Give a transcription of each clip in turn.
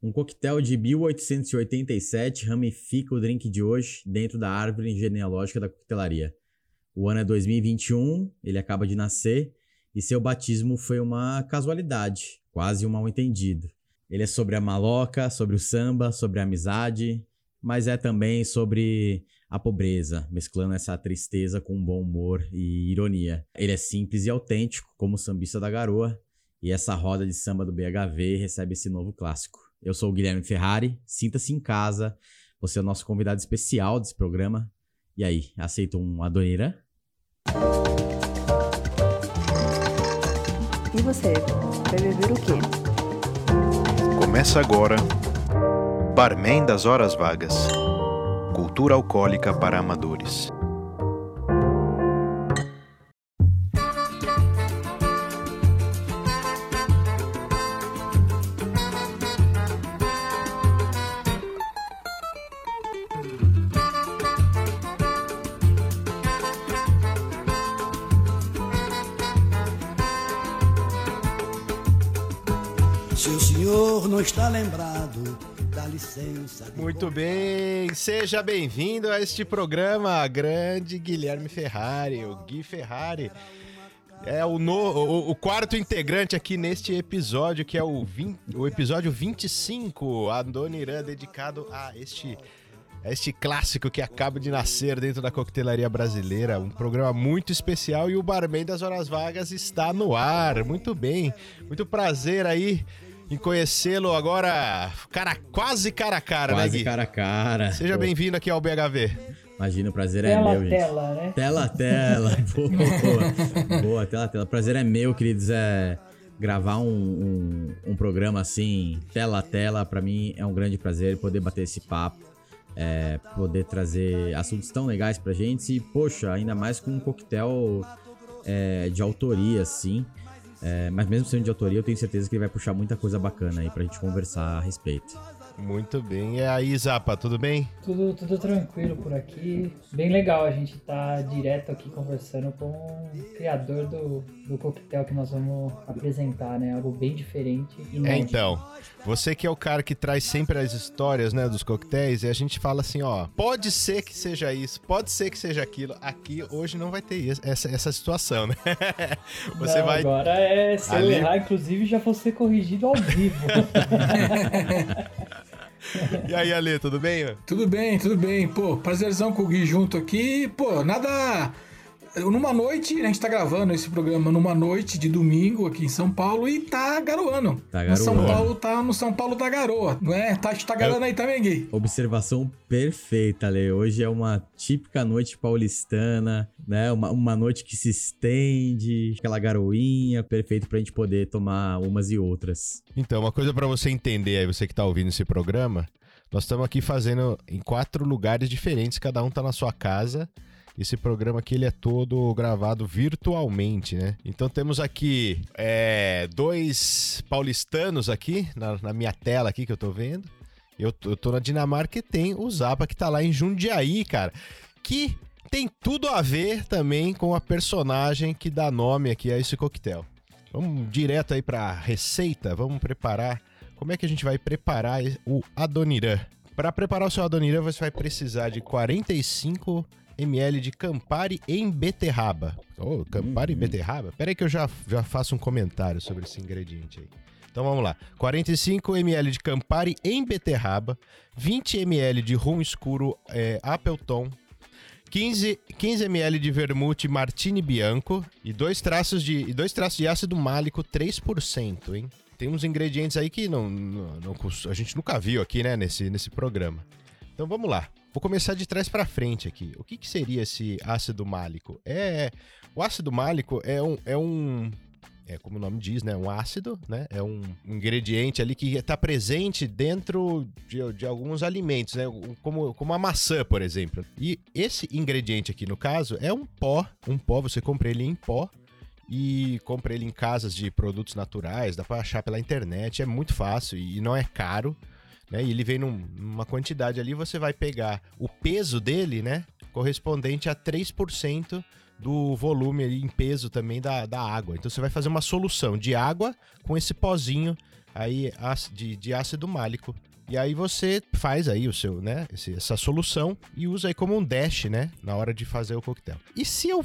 Um coquetel de 1887 ramifica o drink de hoje dentro da árvore genealógica da coquetelaria. O ano é 2021, ele acaba de nascer e seu batismo foi uma casualidade, quase um mal-entendido. Ele é sobre a maloca, sobre o samba, sobre a amizade, mas é também sobre a pobreza, mesclando essa tristeza com bom humor e ironia. Ele é simples e autêntico, como o sambista da garoa, e essa roda de samba do BHV recebe esse novo clássico. Eu sou o Guilherme Ferrari, sinta-se em casa, você é o nosso convidado especial desse programa. E aí, aceita um Adonira? E você, vai beber o quê? Começa agora Barman das Horas Vagas Cultura Alcoólica para Amadores. Muito bem, seja bem-vindo a este programa grande Guilherme Ferrari, o Gui Ferrari. É o, no, o, o quarto integrante aqui neste episódio, que é o, 20, o episódio 25, a Dona Irã, dedicado a este, a este clássico que acaba de nascer dentro da coquetelaria brasileira. Um programa muito especial e o Barman das Horas Vagas está no ar. Muito bem, muito prazer aí em conhecê-lo agora, cara, quase cara a cara, né, Quase Gui? cara a cara. Seja Pô, bem-vindo aqui ao BHV. Imagina, o prazer é Tela, meu, gente. tela, né? Tela, tela. Boa, boa, tela, tela. Prazer é meu, queridos. É gravar um, um, um programa assim, tela a tela, pra mim é um grande prazer poder bater esse papo, é, poder trazer assuntos tão legais pra gente e, poxa, ainda mais com um coquetel é, de autoria, assim. É, mas mesmo sendo de autoria, eu tenho certeza que ele vai puxar muita coisa bacana aí pra gente conversar a respeito. Muito bem. E aí, Zapa, tudo bem? Tudo, tudo tranquilo por aqui. Bem legal a gente tá direto aqui conversando com o criador do, do coquetel que nós vamos apresentar, né? Algo bem diferente. É, então. Você que é o cara que traz sempre as histórias, né, dos coquetéis, e a gente fala assim, ó, pode ser que seja isso, pode ser que seja aquilo. Aqui hoje não vai ter essa, essa situação, né? Você Não, vai Agora é se Ali- eu errar, inclusive, já vou ser corrigido ao vivo. E aí, Ale, tudo bem? Tudo bem, tudo bem. Pô, prazerzão com o Gui junto aqui. Pô, nada. Numa noite, a gente tá gravando esse programa numa noite de domingo aqui em São Paulo e tá garoando. Tá No São garoando. Paulo tá no São Paulo da garoa, não é? Tá, tá garoando aí também, Gui? Observação perfeita, Lê. Hoje é uma típica noite paulistana, né? Uma, uma noite que se estende, aquela garoinha, perfeito pra gente poder tomar umas e outras. Então, uma coisa pra você entender aí, você que tá ouvindo esse programa, nós estamos aqui fazendo em quatro lugares diferentes, cada um tá na sua casa. Esse programa aqui ele é todo gravado virtualmente, né? Então temos aqui é, dois paulistanos aqui na, na minha tela aqui que eu tô vendo. Eu, eu tô na Dinamarca e tem o Zapa que tá lá em Jundiaí, cara. Que tem tudo a ver também com a personagem que dá nome aqui a esse coquetel. Vamos direto aí pra receita, vamos preparar. Como é que a gente vai preparar o Adonirã? Para preparar o seu Adonirã, você vai precisar de 45 ml de Campari em beterraba. Oh, Campari em beterraba? Pera aí que eu já, já faço um comentário sobre esse ingrediente aí. Então vamos lá. 45 ml de Campari em beterraba, 20 ml de rum escuro é, Appleton, 15, 15 ml de vermute Martini Bianco e dois traços de, e dois traços de ácido málico 3%, hein? Tem uns ingredientes aí que não, não- não a gente nunca viu aqui, né, nesse, nesse programa. Então vamos lá. Vou começar de trás para frente aqui. O que, que seria esse ácido málico? É, o ácido málico é um, é um é como o nome diz, né? Um ácido, né? É um ingrediente ali que está presente dentro de, de alguns alimentos, né? Como, como a maçã, por exemplo. E esse ingrediente aqui, no caso, é um pó. Um pó, você compra ele em pó e compra ele em casas de produtos naturais, dá para achar pela internet, é muito fácil e não é caro. Né? E ele vem num- numa quantidade ali, você vai pegar o peso dele, né? Correspondente a 3% do volume ali em peso também da, da água. Então você vai fazer uma solução de água com esse pozinho aí de, de ácido málico. E aí você faz aí o seu, né, esse- essa solução e usa aí como um dash, né, na hora de fazer o coquetel. E se eu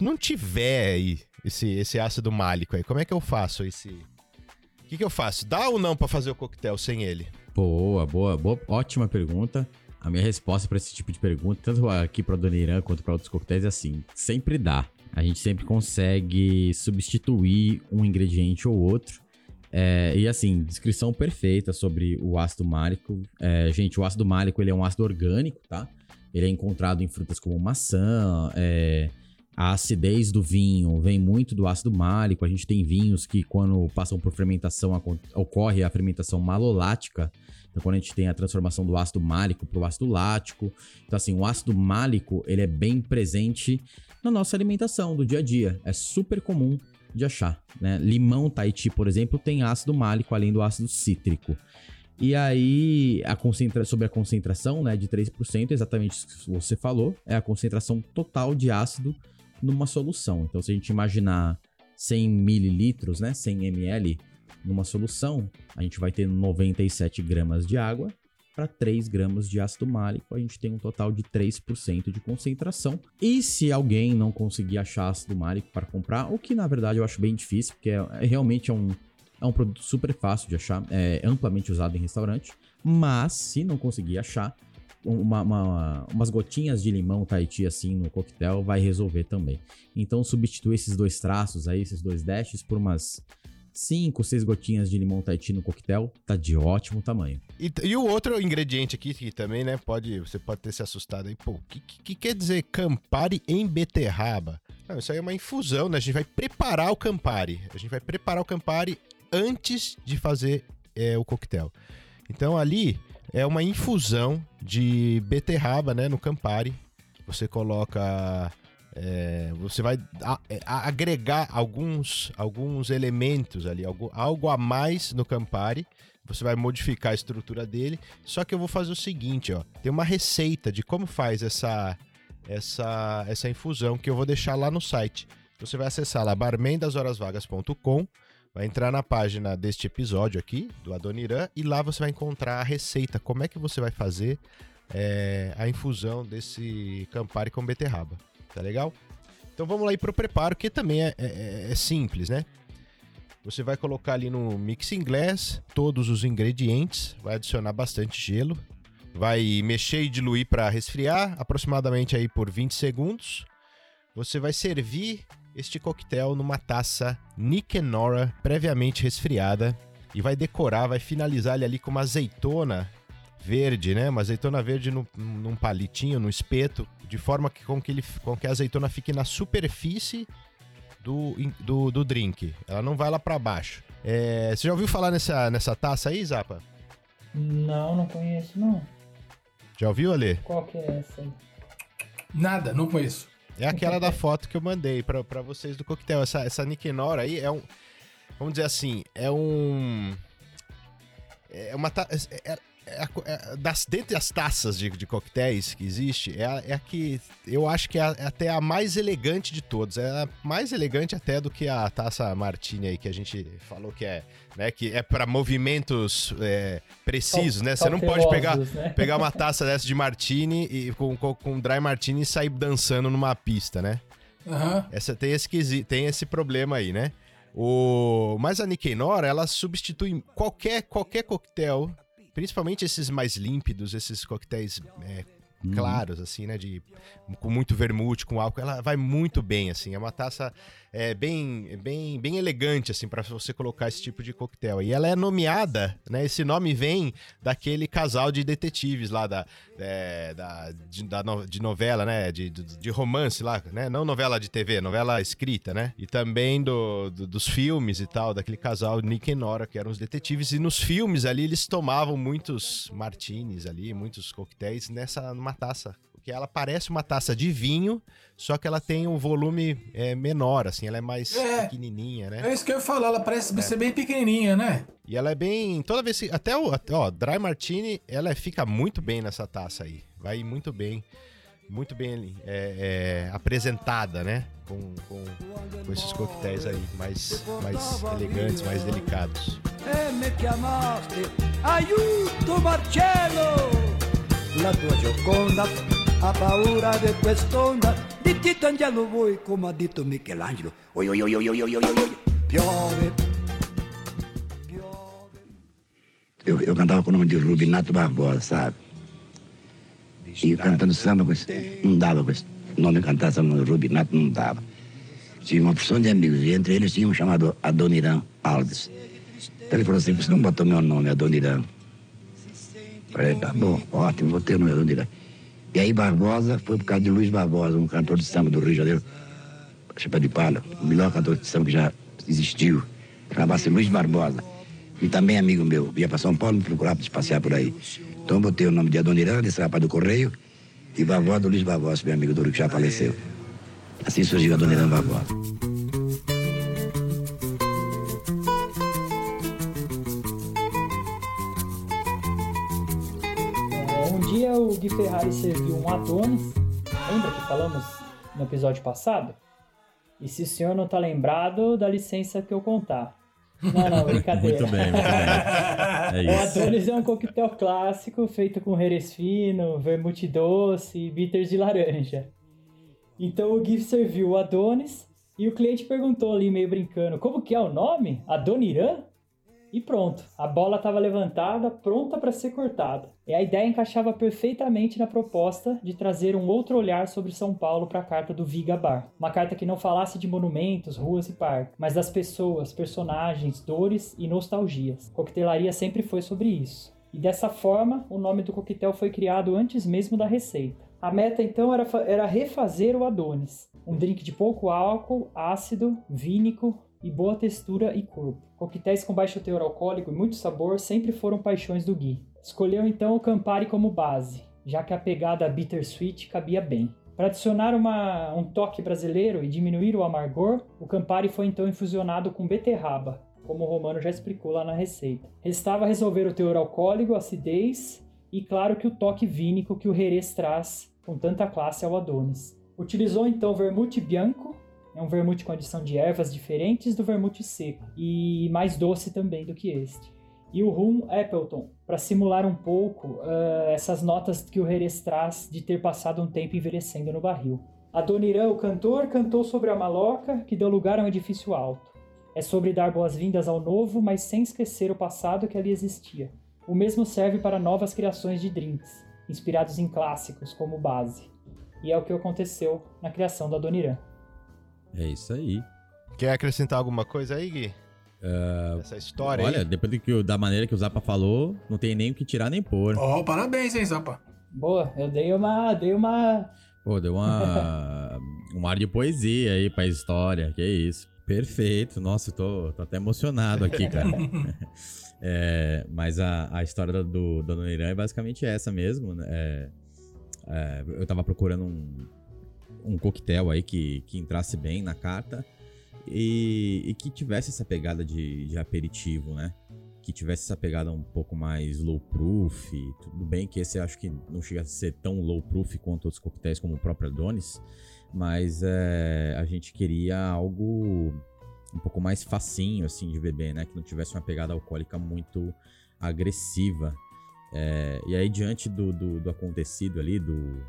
não tiver aí esse, esse ácido málico aí, como é que eu faço esse... O que, que eu faço? Dá ou não pra fazer o coquetel sem ele? Boa, boa, boa, ótima pergunta. A minha resposta pra esse tipo de pergunta, tanto aqui pra Dona Irã quanto pra outros coquetéis, é assim: sempre dá. A gente sempre consegue substituir um ingrediente ou outro. É, e assim, descrição perfeita sobre o ácido málico. É, gente, o ácido málico ele é um ácido orgânico, tá? Ele é encontrado em frutas como maçã, é, a acidez do vinho vem muito do ácido málico. A gente tem vinhos que, quando passam por fermentação, ocorre a fermentação malolática. Então, quando a gente tem a transformação do ácido málico para o ácido lático. Então, assim, o ácido málico ele é bem presente na nossa alimentação do dia a dia. É super comum de achar. Né? Limão Tahiti, por exemplo, tem ácido málico além do ácido cítrico. E aí, a concentra... sobre a concentração né, de 3%, exatamente isso que você falou, é a concentração total de ácido numa solução. Então, se a gente imaginar 100 mililitros, né, 100 ml numa solução, a gente vai ter 97 gramas de água para 3 gramas de ácido málico, a gente tem um total de 3% de concentração. E se alguém não conseguir achar ácido málico para comprar, o que na verdade eu acho bem difícil, porque é, é realmente é um, é um produto super fácil de achar, é amplamente usado em restaurante, mas se não conseguir achar, uma, uma- umas gotinhas de limão Tahiti assim no coquetel vai resolver também. Então substitui esses dois traços aí, esses dois dashes, por umas 5, 6 gotinhas de limão Tahiti no coquetel, tá de ótimo tamanho. E, e o outro ingrediente aqui que também, né, pode, você pode ter se assustado aí, pô, o que, que, que quer dizer Campari em beterraba? Não, isso aí é uma infusão, né? A gente vai preparar o Campari. A gente vai preparar o Campari antes de fazer é, o coquetel. Então ali é uma infusão de beterraba, né, no Campari. Você coloca é, você vai a- é, a- agregar alguns, alguns elementos ali, algo, algo a mais no Campari. Você vai modificar a estrutura dele. Só que eu vou fazer o seguinte, ó. Tem uma receita de como faz essa, essa, essa infusão que eu vou deixar lá no site. Você vai acessar lá barmendashorasvagas.com, vai entrar na página deste episódio aqui, do Adoniran, e lá você vai encontrar a receita, como é que você vai fazer é, a infusão desse Campari com beterraba. Tá legal? Então vamos lá ir pro preparo, que também é, é- é simples, né? Você vai colocar ali no mixing glass todos os ingredientes, vai adicionar bastante gelo, vai mexer e diluir para resfriar, aproximadamente aí por 20 segundos. Você vai servir este coquetel numa taça Nick Nora previamente resfriada e vai decorar, vai finalizar ele ali com uma azeitona verde, né? Uma azeitona verde no- num palitinho, no espeto, de forma que com que, ele, com que a azeitona fique na superfície do, do, do drink. Ela não vai lá pra baixo. É, você já ouviu falar nessa, nessa taça aí, Zapa? Não, não conheço, não. Já ouviu, Ale? Qual que é essa aí? Nada, não conheço. É aquela da foto que eu mandei pra, pra vocês do coquetel. Essa, essa Nicanor aí é um. Vamos dizer assim, é um. É uma. ta- É, é- é das, dentre as taças de, de coquetéis que existe, é a, é a que eu acho que é, a- é até a mais elegante de todos. É a mais elegante até do que a taça Martini aí que a gente falou que é, né, que é para movimentos é, precisos, né? Você não pode pegar né? pegar uma taça dessa de martini e com, com, com dry martini e sair dançando numa pista, né? Aham. Essa tem esse tem esse problema aí, né? O mas a Nicanor, ela substitui qualquer qualquer coquetel, principalmente esses mais límpidos, esses coquetéis é, claros assim, né, de com muito vermute, com álcool, ela vai muito bem assim. É uma taça é, bem bem bem elegante assim para você colocar esse tipo de coquetel. E ela é nomeada, né? Esse nome vem daquele casal de detetives lá da é, da, de, da no- de novela, né? De, de, de romance lá, né? Não novela de TV, novela escrita, né? E também do, do- dos filmes e tal, daquele casal Nick e Nora, que eram os detetives. E nos filmes ali eles tomavam muitos martinis ali, muitos coquetéis nessa numa taça. Porque ela parece uma taça de vinho, só que ela tem um volume é, menor, assim, ela é mais É. pequenininha, né? É isso que eu ia falar, ela parece ser bem pequenininha, né? E ela é bem. Toda vez que. Até o. até, Ó, Dry Martini, ela fica muito bem nessa taça aí. Vai muito bem. muito bem é, é, apresentada, né? Com, com, com, esses coquetéis aí, mais, mais elegantes, mais delicados. E aiuto Marcello! La tua Gioconda ha paura di quest'onda, di Tito Angelo voi, come ha detto Michelangelo. Oi, oi, oi, oi, oi, oi, oi, oi. Piove, Eu, eu cantava com o nome de Rubinato Barbosa, sabe? E cantando samba, não dava com esse nome cantar samba, Rubinato não dava. Tinha uma porção de amigos, e entre eles tinha um chamado Adoniran Alves. Então ele falou assim, você não botou meu nome, Adoniran? Falei, tá bom, ótimo, vou ter o nome Adoniran. E aí Barbosa foi por causa de Luiz Barbosa, um cantor de samba do Rio de Janeiro, Chapéu de Palha, o melhor cantor de samba que já existiu. Chamava-se Luiz Barbosa. E também amigo meu, vinha para São Paulo me procurar para passear por aí. Então botei o nome de Adoniran, desse rapaz do Correio, e Barbosa Luiz Barbosa, meu amigo do Rio que já faleceu. Assim surgiu Adoniran Barbosa. Dia o Gui Ferrari serviu um Adonis. Lembra que falamos no episódio passado? E se o senhor não tá lembrado, dá licença que eu contar. Não, não, brincadeira. Muito bem, muito bem. É O isso. Adonis é um coquetel clássico feito com herês fino, vermute doce e bitters de laranja. Então o Gui serviu o Adonis e o cliente perguntou ali, meio brincando, como que é o nome? Adoniran? E pronto, a bola estava levantada, pronta para ser cortada. E a ideia encaixava perfeitamente na proposta de trazer um outro olhar sobre São Paulo para a carta do Viga Bar. Uma carta que não falasse de monumentos, ruas e parques, mas das pessoas, personagens, dores e nostalgias. Coquetelaria sempre foi sobre isso. E dessa forma, o nome do coquetel foi criado antes mesmo da receita. A meta então era, era refazer o Adonis, um drink de pouco álcool, ácido, vínico e boa textura e corpo. Coquetéis com baixo teor alcoólico e muito sabor sempre foram paixões do Gui. Escolheu então o Campari como base, já que a pegada bittersweet cabia bem. Para adicionar uma- um toque brasileiro e diminuir o amargor, o Campari foi então infusionado com beterraba, como o Romano já explicou lá na receita. Restava resolver o teor alcoólico, acidez e claro que o toque vínico que o Jerez traz com tanta classe ao Adonis. Utilizou então vermute bianco, é um vermute com adição de ervas diferentes do vermute seco e mais doce também do que este. E o rum Appleton, para simular um pouco ah, essas notas que o Jerez traz de ter passado um tempo envelhecendo no barril. Adoniran, o cantor, cantou sobre a maloca que deu lugar a um edifício alto. É sobre dar boas-vindas ao novo, mas sem esquecer o passado que ali existia. O mesmo serve para novas criações de drinks, inspirados em clássicos como base. E é o que aconteceu na criação do Adoniran. É isso aí. Quer acrescentar alguma coisa aí, Gui? Essa história Olha, aí? depois do que, da maneira que o Zapa falou, não tem nem o que tirar nem pôr. Ó, parabéns, hein, Zapa. Boa, eu dei uma. Dei uma. Pô, deu uma, um ar de poesia aí pra história. Que isso. Perfeito. Nossa, eu tô, tô até emocionado aqui, cara. É, mas a, a história do, do Dona Irã é basicamente essa mesmo. né? É, é, eu tava procurando um, um coquetel aí que, que entrasse bem na carta e, e que tivesse essa pegada de, de aperitivo, né? Que tivesse essa pegada um pouco mais low proof. Tudo bem que esse acho que não chega a ser tão low proof quanto outros coquetéis, como o próprio Adonis. Mas é, a gente queria algo um pouco mais facinho, assim, de beber, né? Que não tivesse uma pegada alcoólica muito agressiva. É, e aí, diante do, do, do acontecido ali, do,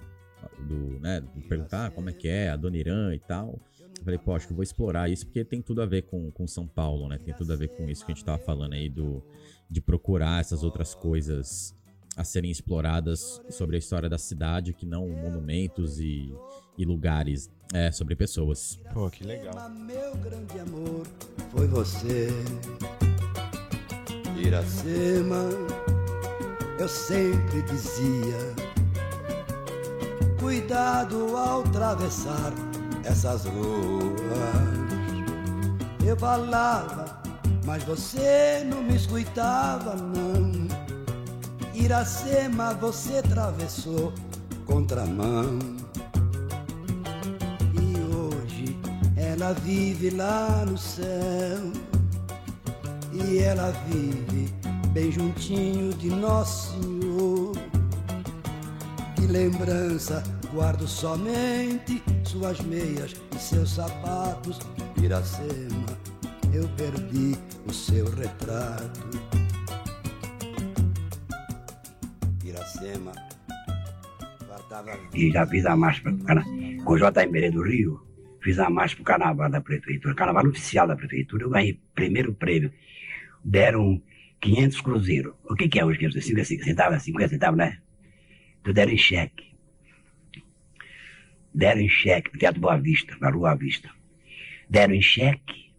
do, né, de perguntar como é que é, a Dona Irã e tal, eu falei, pô, acho que eu vou explorar isso, porque tem tudo a ver com, com São Paulo, né? Tem tudo a ver com isso que a gente tava falando aí, do, de procurar essas outras coisas a serem exploradas sobre a história da cidade, que não monumentos e, e lugares, é, sobre pessoas. Pô, que legal. Meu grande amor foi você. Iracema, eu sempre dizia: Cuidado ao atravessar essas ruas. Eu falava, mas você não me escutava, não. Iracema, você atravessou contramão. E hoje ela vive lá no céu. E ela vive bem juntinho de Nosso Senhor. Que lembrança guardo somente suas meias e seus sapatos. Iracema, eu perdi o seu retrato. Iracema, faltava. E já fiz a marcha cana... com o JMB do Rio. Fiz a marcha pro carnaval da prefeitura, carnaval oficial da prefeitura. Eu ganhei primeiro prêmio. Deram 500 cruzeiros. O que, que é hoje 500? 50 centavos? 50 centavos, né? Então deram em cheque. Deram em cheque, no Teatro Boa Vista, na Rua Vista. Deram em cheque.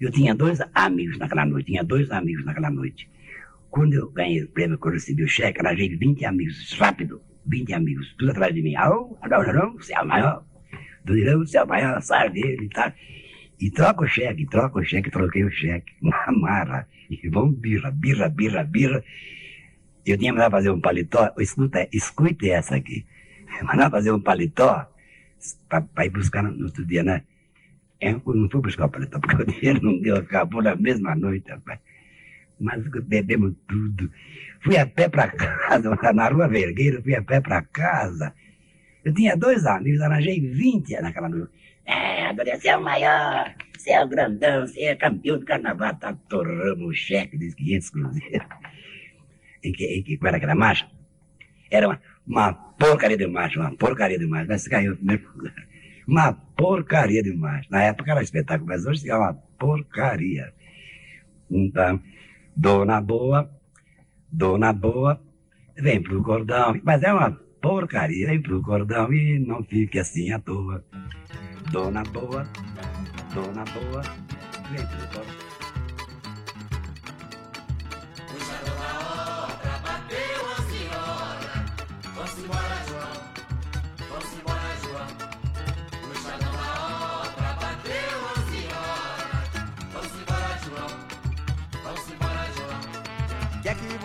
Eu tinha dois amigos naquela noite, tinha dois amigos naquela noite. Quando eu ganhei o prêmio, quando eu recebi o cheque, arranjei 20 amigos, rápido, 20 amigos, tudo atrás de mim. Alô, alô, alô, você é o maior. Do Irão, você é o maior, sai dele e tal. E troca o cheque, troca o cheque, troquei o cheque. Uma marra. E vamos birra, birra, birra, birra. Eu tinha mandado fazer um paletó, escuta, escute essa aqui. Mandava fazer um paletó para ir buscar no outro dia, né? Eu não fui buscar o paletó, porque o dinheiro não deu, acabou na mesma noite, rapaz. Mas bebemos tudo. Fui a pé para casa, na rua Vergueira, fui a pé para casa. Eu tinha dois amigos, arranjei 20 naquela noite. É, agora você é o maior, você é o grandão, você é campeão do carnaval, tá torrando o cheque dos 500 cruzeiros. Em que, em que, qual era aquela marcha? Era uma, uma porcaria de uma porcaria de marcha. Mas caiu primeiro lugar. Uma porcaria de. Na época era espetáculo, mas hoje é uma porcaria. Então, dona boa, dona boa, vem pro cordão. Mas é uma porcaria, vem pro cordão e não fique assim à toa. Dona boa, dona boa, vem pro cordão.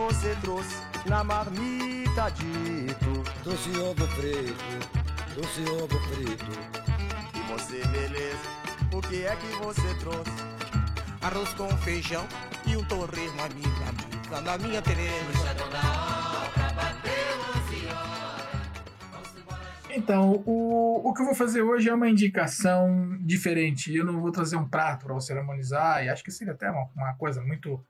Você trouxe na marmita dito? Doce ovo preto, doce ovo frito. E você, beleza? O que é que você trouxe? Arroz com feijão e um torresmo na minha amiga, na minha Tereza. Então, o, o que eu vou fazer hoje é uma indicação diferente. Eu não vou trazer um prato para você harmonizar, e acho que seria até uma, uma coisa muito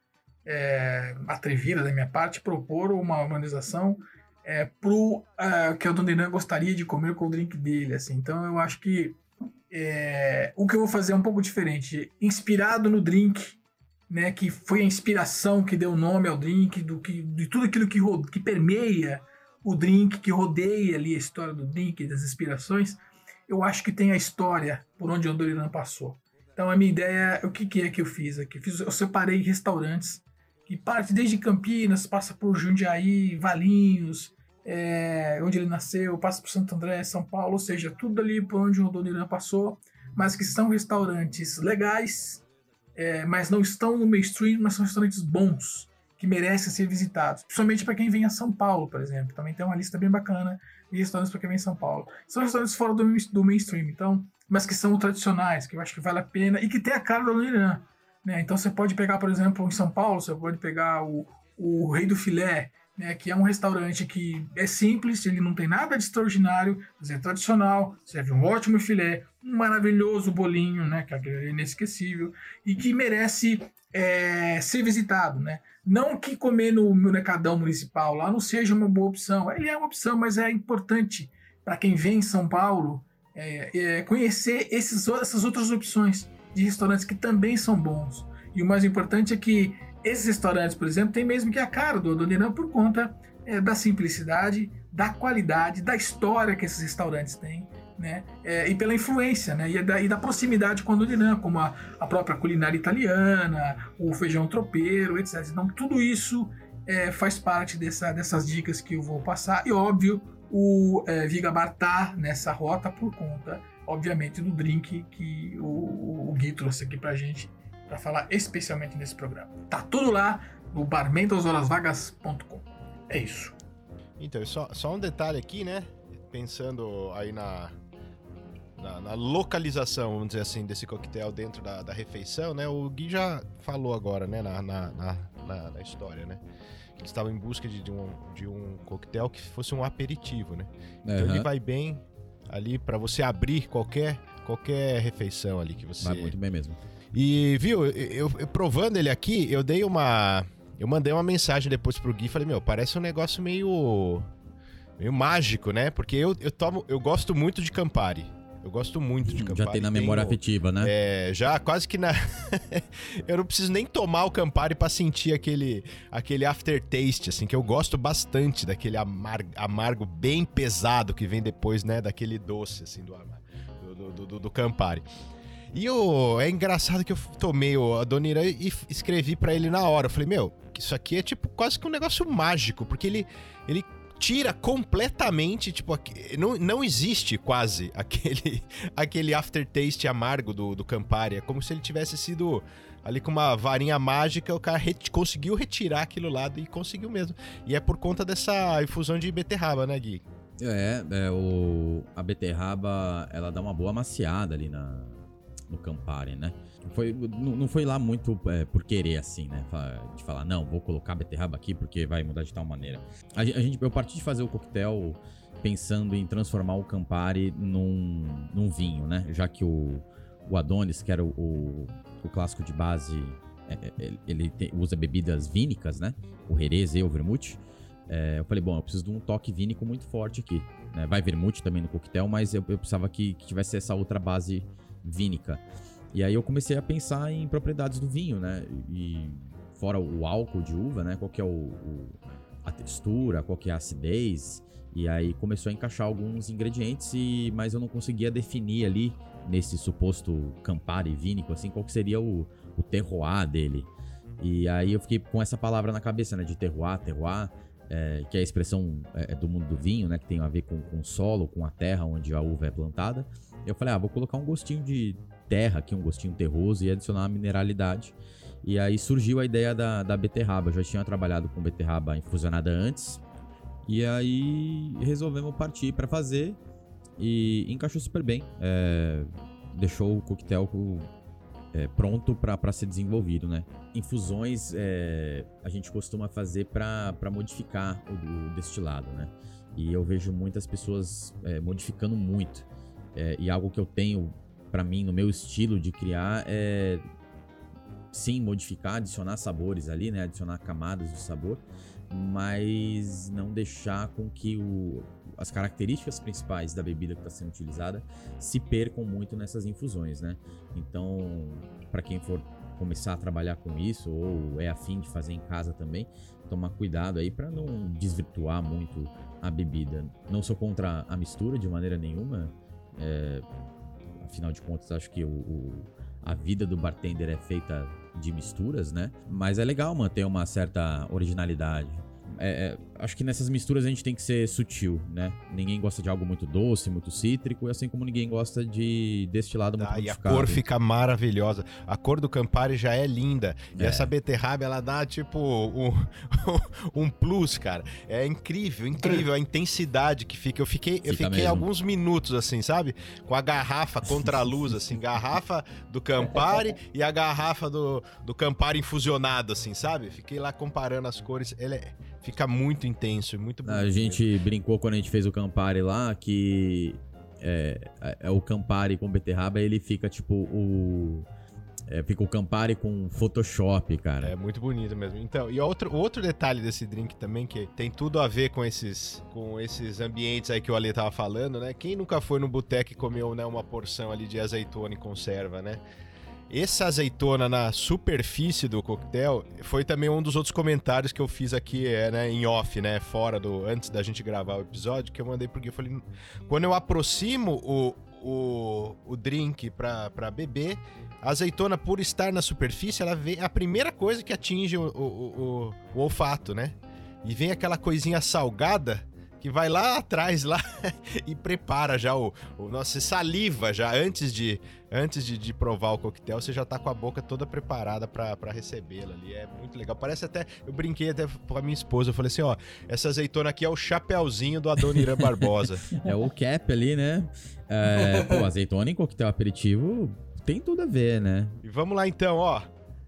é, atrevida da minha parte propor uma harmonização é, pro uh, que o Irã gostaria de comer com o drink dele. Assim. Então, eu acho que é, o que eu vou fazer é um pouco diferente. Inspirado no drink, né, que foi a inspiração que deu nome ao drink, do que, de tudo aquilo que, que permeia o drink, que rodeia ali a história do drink, das inspirações, eu acho que tem a história por onde o Doriran passou. Então a minha ideia, o que, que é que eu fiz aqui? Eu separei restaurantes que parte desde Campinas, passa por Jundiaí, Valinhos, é, onde ele nasceu, passa por Santo André, São Paulo, ou seja, tudo ali por onde o Doriran passou, mas que são restaurantes legais, é, mas não estão no mainstream, mas são restaurantes bons, que merecem ser visitados. Principalmente para quem vem a São Paulo, por exemplo. Também tem uma lista bem bacana de restaurantes para quem vem a São Paulo. São restaurantes fora do, do mainstream, então, mas que são tradicionais, que eu acho que vale a pena e que tem a cara do Irã. Né? Então você pode pegar, por exemplo, em São Paulo, você pode pegar o, o Rei do Filé, né, que é um restaurante que é simples, ele não tem nada de extraordinário, mas é tradicional, serve um ótimo filé, um maravilhoso bolinho, né, que é inesquecível, e que merece é, ser visitado. Né? Não que comer no mercadão municipal lá não seja uma boa opção, ele é uma opção, mas é importante para quem vem em São Paulo é, é, conhecer esses, essas outras opções de restaurantes que também são bons. E o mais importante é que esses restaurantes, por exemplo, tem mesmo que a cara do Adoniran por conta é, da simplicidade, da qualidade, da história que esses restaurantes têm, né? É, e pela influência, né? E da, e da proximidade com o Adoniran, como a, a, própria culinária italiana, o feijão tropeiro, etc. Então, tudo isso é, faz parte dessa, dessas dicas que eu vou passar. E, óbvio, o é, Viga tá nessa rota por conta, obviamente, do drink que o, o Gui trouxe aqui pra gente para falar especialmente nesse programa. Tá tudo lá no barmendashorasvagas.com. É isso. Então, só, só um detalhe aqui, né? Pensando aí na, na, na, localização, vamos dizer assim, desse coquetel dentro da, da refeição, né? O Gui já falou agora, né? Na, na, na, na história, né? eles estavam em busca de, de um, de um coquetel que fosse um aperitivo, né? Então ele vai bem ali pra você abrir qualquer, qualquer refeição ali que você. Vai muito bem mesmo. E, viu, eu, eu- provando ele aqui, eu dei uma. Eu mandei uma mensagem depois pro Gui e falei, meu, parece um negócio meio. meio mágico, né? Porque eu, eu tomo. Eu gosto muito de Campari. Eu gosto muito de Campari. Já tem na memória Tenho- afetiva, né? é, já quase que na. eu não preciso nem tomar o Campari pra sentir aquele, aquele aftertaste, assim, que eu gosto bastante daquele amar- amargo bem pesado que vem depois, né, daquele doce, assim, do, do, do, do- Campari. E o, é engraçado que eu tomei o Adonira e escrevi pra ele na hora. Eu falei, meu, isso aqui é tipo quase que um negócio mágico, porque ele, ele tira completamente, tipo, não, não existe quase aquele, aquele aftertaste amargo do, do Campari. É como se ele tivesse sido ali com uma varinha mágica, o cara conseguiu retirar aquilo lá e conseguiu mesmo. E é por conta dessa infusão de beterraba, né, Gui? É, é, o, a beterraba, ela dá uma boa maciada ali na, no Campari, né? Foi, não, não foi lá muito é, por querer, assim, né? De falar, não, vou colocar beterraba aqui porque vai mudar de tal maneira. A, a gente, eu parti de fazer o coquetel pensando em transformar o Campari num, num vinho, né? Já que o, o Adonis, que era o, o, o clássico de base, é, é, ele- tem- usa bebidas vínicas, né? O Jerez e o Vermouth. É, eu falei, bom, eu preciso de um toque vínico muito forte aqui. né? Vai vermute também no coquetel, mas eu, eu precisava que, que tivesse essa outra base vínica. E aí eu comecei a pensar em propriedades do vinho, né? E fora o álcool de uva, né? Qual que é o, o- a textura, qual que é a acidez. E aí começou a encaixar alguns ingredientes, e, mas eu não conseguia definir ali, nesse suposto Campari vínico, assim, qual que seria o, o terroir dele. E aí eu fiquei com essa palavra na cabeça, né? De terroir, terroir é, que é a expressão é, do mundo do vinho, né? Que tem a ver com, com o solo, com a terra onde a uva é plantada. Eu falei, ah, vou colocar um gostinho de terra aqui, um gostinho terroso e adicionar uma mineralidade. E aí surgiu a ideia da, da beterraba. Eu já tinha trabalhado com beterraba infusionada antes. E aí resolvemos partir para fazer e encaixou super bem. É, deixou o coquetel é, pronto para ser desenvolvido, né? Infusões é, a gente costuma fazer para modificar o, o destilado, né? E eu vejo muitas pessoas é, modificando muito. É, e algo que eu tenho para mim no meu estilo de criar é sim modificar, adicionar sabores ali, né? Adicionar camadas de sabor, mas não deixar com que o, as características principais da bebida que está sendo utilizada se percam muito nessas infusões, né? Então, para quem for começar a trabalhar com isso ou é afim de fazer em casa também, tomar cuidado aí para não desvirtuar muito a bebida. Não sou contra a mistura de maneira nenhuma, é, afinal de contas acho que o, o- a vida do bartender é feita de misturas, né? Mas é legal manter uma certa originalidade. É, é, acho que nessas misturas a gente tem que ser sutil, né? Ninguém gosta de algo muito doce, muito cítrico, assim como ninguém gosta de destilado muito Ah, e a cor fica maravilhosa. A cor do Campari já é linda. E É. essa beterraba, ela dá tipo um, um plus, cara. É incrível, incrível a intensidade que fica. Eu fiquei, eu Fica fiquei mesmo. alguns minutos assim, sabe? Com a garrafa contra a luz, assim, garrafa do Campari e a garrafa do, do Campari infusionado, assim, sabe? Fiquei lá comparando as cores. Ele é- fica muito intenso, muito bonito. A gente brincou quando a gente fez o Campari lá que é, é o Campari com beterraba, ele fica tipo o. é, fica o Campari com Photoshop, cara. É muito bonito mesmo. Então, e outro, outro detalhe desse drink também que tem tudo a ver com esses com esses ambientes aí que o Ale tava falando, né? Quem nunca foi no boteco e comeu né, uma porção ali de azeitona em conserva, né? Essa azeitona na superfície do coquetel foi também um dos outros comentários que eu fiz aqui, é, né, em off, né, fora do antes da gente gravar o episódio, que eu mandei porque eu falei, quando eu aproximo o, o, o drink pra beber, a azeitona, por estar na superfície, ela vem a primeira coisa que atinge o, o, o- o olfato, né? E vem aquela coisinha salgada que vai lá atrás lá e prepara já o, o nossa saliva já antes de antes de, de provar o coquetel, você já tá com a boca toda preparada pra pra recebê-la ali. É muito legal. Parece até eu brinquei até com a minha esposa, eu falei assim, ó, essa azeitona aqui é o chapéuzinho do Adoniran Barbosa. É o cap ali, né? É, pô, azeitona em coquetel aperitivo tem tudo a ver, né? E vamos lá então, ó.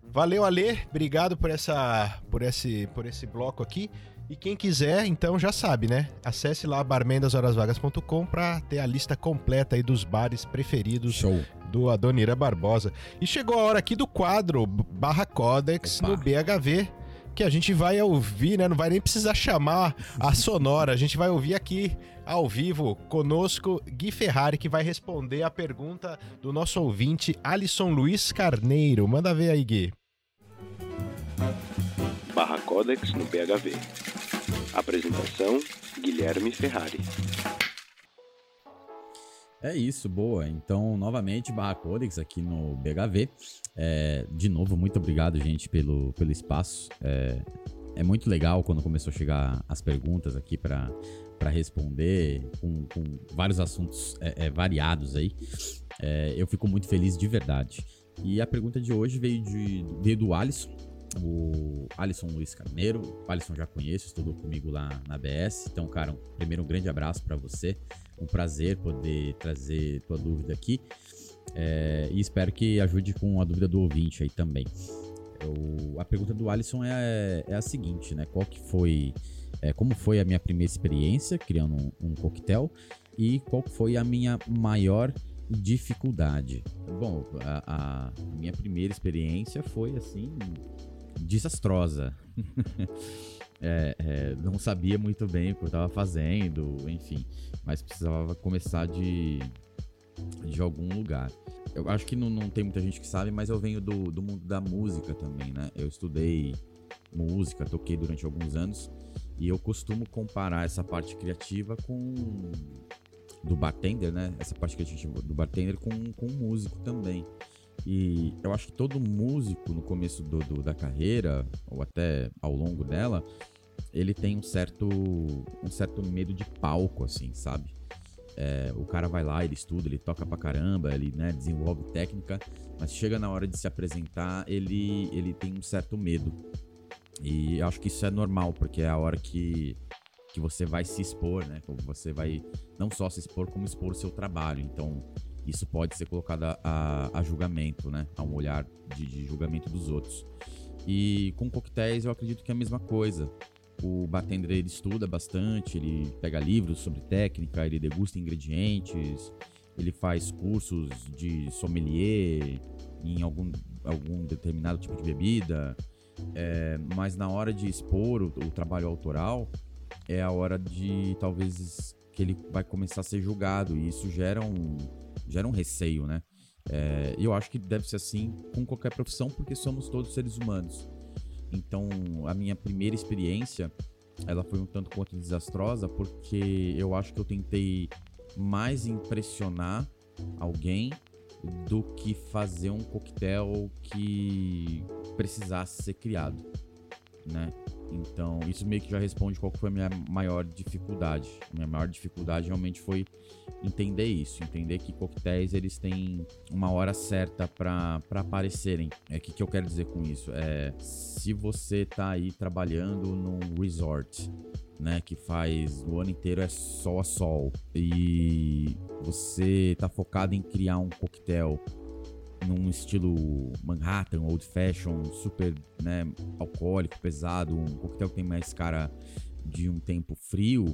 Valeu, Ale. Obrigado por essa, por esse, por esse bloco aqui. E quem quiser, então já sabe, né? Acesse lá barmendashorasvagas.com para ter a lista completa aí dos bares preferidos Show. do Adonira Barbosa. E chegou a hora aqui do quadro Barra Codex Opa. no BHV, que a gente vai ouvir, né? Não vai nem precisar chamar a sonora, a gente vai ouvir aqui ao vivo conosco Gui Ferrari, que vai responder a pergunta do nosso ouvinte Alisson Luiz Carneiro. Manda ver aí, Gui. Barra Codex no BHV. Apresentação: Guilherme Ferrari. É isso, boa. Então, novamente, Barra Codex aqui no BHV. É, de novo, muito obrigado, gente, pelo, pelo espaço. É, é muito legal quando começou a chegar as perguntas aqui para para responder com, com vários assuntos é, é, variados aí. É, eu fico muito feliz de verdade. E a pergunta de hoje veio, de, veio do Alisson, o Alisson Luiz Carneiro. O Alisson já conheço, estudou comigo lá na BS. Então, cara, um, primeiro um grande abraço para você. Um prazer poder trazer tua dúvida aqui. É, e espero que ajude com a dúvida do ouvinte aí também. Eu- a pergunta do Alisson é, é a seguinte, né? Qual que foi, é, como foi a minha primeira experiência criando um, um coquetel e qual foi a minha maior dificuldade? Bom, a, a minha primeira experiência foi assim desastrosa. É, é, não sabia muito bem o que eu estava fazendo, enfim, mas precisava começar de, de algum lugar. Eu acho que não, não tem muita gente que sabe, mas eu venho do, do mundo da música também, né? Eu estudei música, toquei durante alguns anos e eu costumo comparar essa parte criativa com do bartender, né? Essa parte criativa do bartender com, com músico também. E eu acho que todo músico no começo do, do- da carreira, ou até ao longo dela, ele tem um certo, um certo medo de palco, assim, sabe? É, o cara vai lá, ele estuda, ele toca pra caramba, ele né, desenvolve técnica, mas chega na hora de se apresentar, ele, ele tem um certo medo. E eu acho que isso é normal, porque é a hora que, que você vai se expor, né? Você vai não só se expor, como expor o seu trabalho. Então, isso pode ser colocado a, a- julgamento, né? A um olhar de, de julgamento dos outros. E com coquetéis eu acredito que é a mesma coisa. O bartender ele estuda bastante, ele pega livros sobre técnica, ele degusta ingredientes, ele faz cursos de sommelier em algum, algum determinado tipo de bebida. É, mas na hora de expor o, o trabalho autoral, é a hora de talvez que ele vai começar a ser julgado e isso gera um, gera um receio, né? É, eu acho que deve ser assim com qualquer profissão, porque somos todos seres humanos. Então, a minha primeira experiência, ela foi um tanto quanto desastrosa, porque eu acho que eu tentei mais impressionar alguém do que fazer um coquetel que precisasse ser criado, né? Então, isso meio que já responde qual foi a minha maior dificuldade. Minha maior dificuldade realmente foi entender isso, entender que coquetéis eles têm uma hora certa para aparecerem. É o que, que eu quero dizer com isso? É se você tá aí trabalhando num resort, né, que faz o ano inteiro é sol a sol e você tá focado em criar um coquetel num estilo Manhattan, old fashion, super, né, alcoólico, pesado, um coquetel que tem mais cara de um tempo frio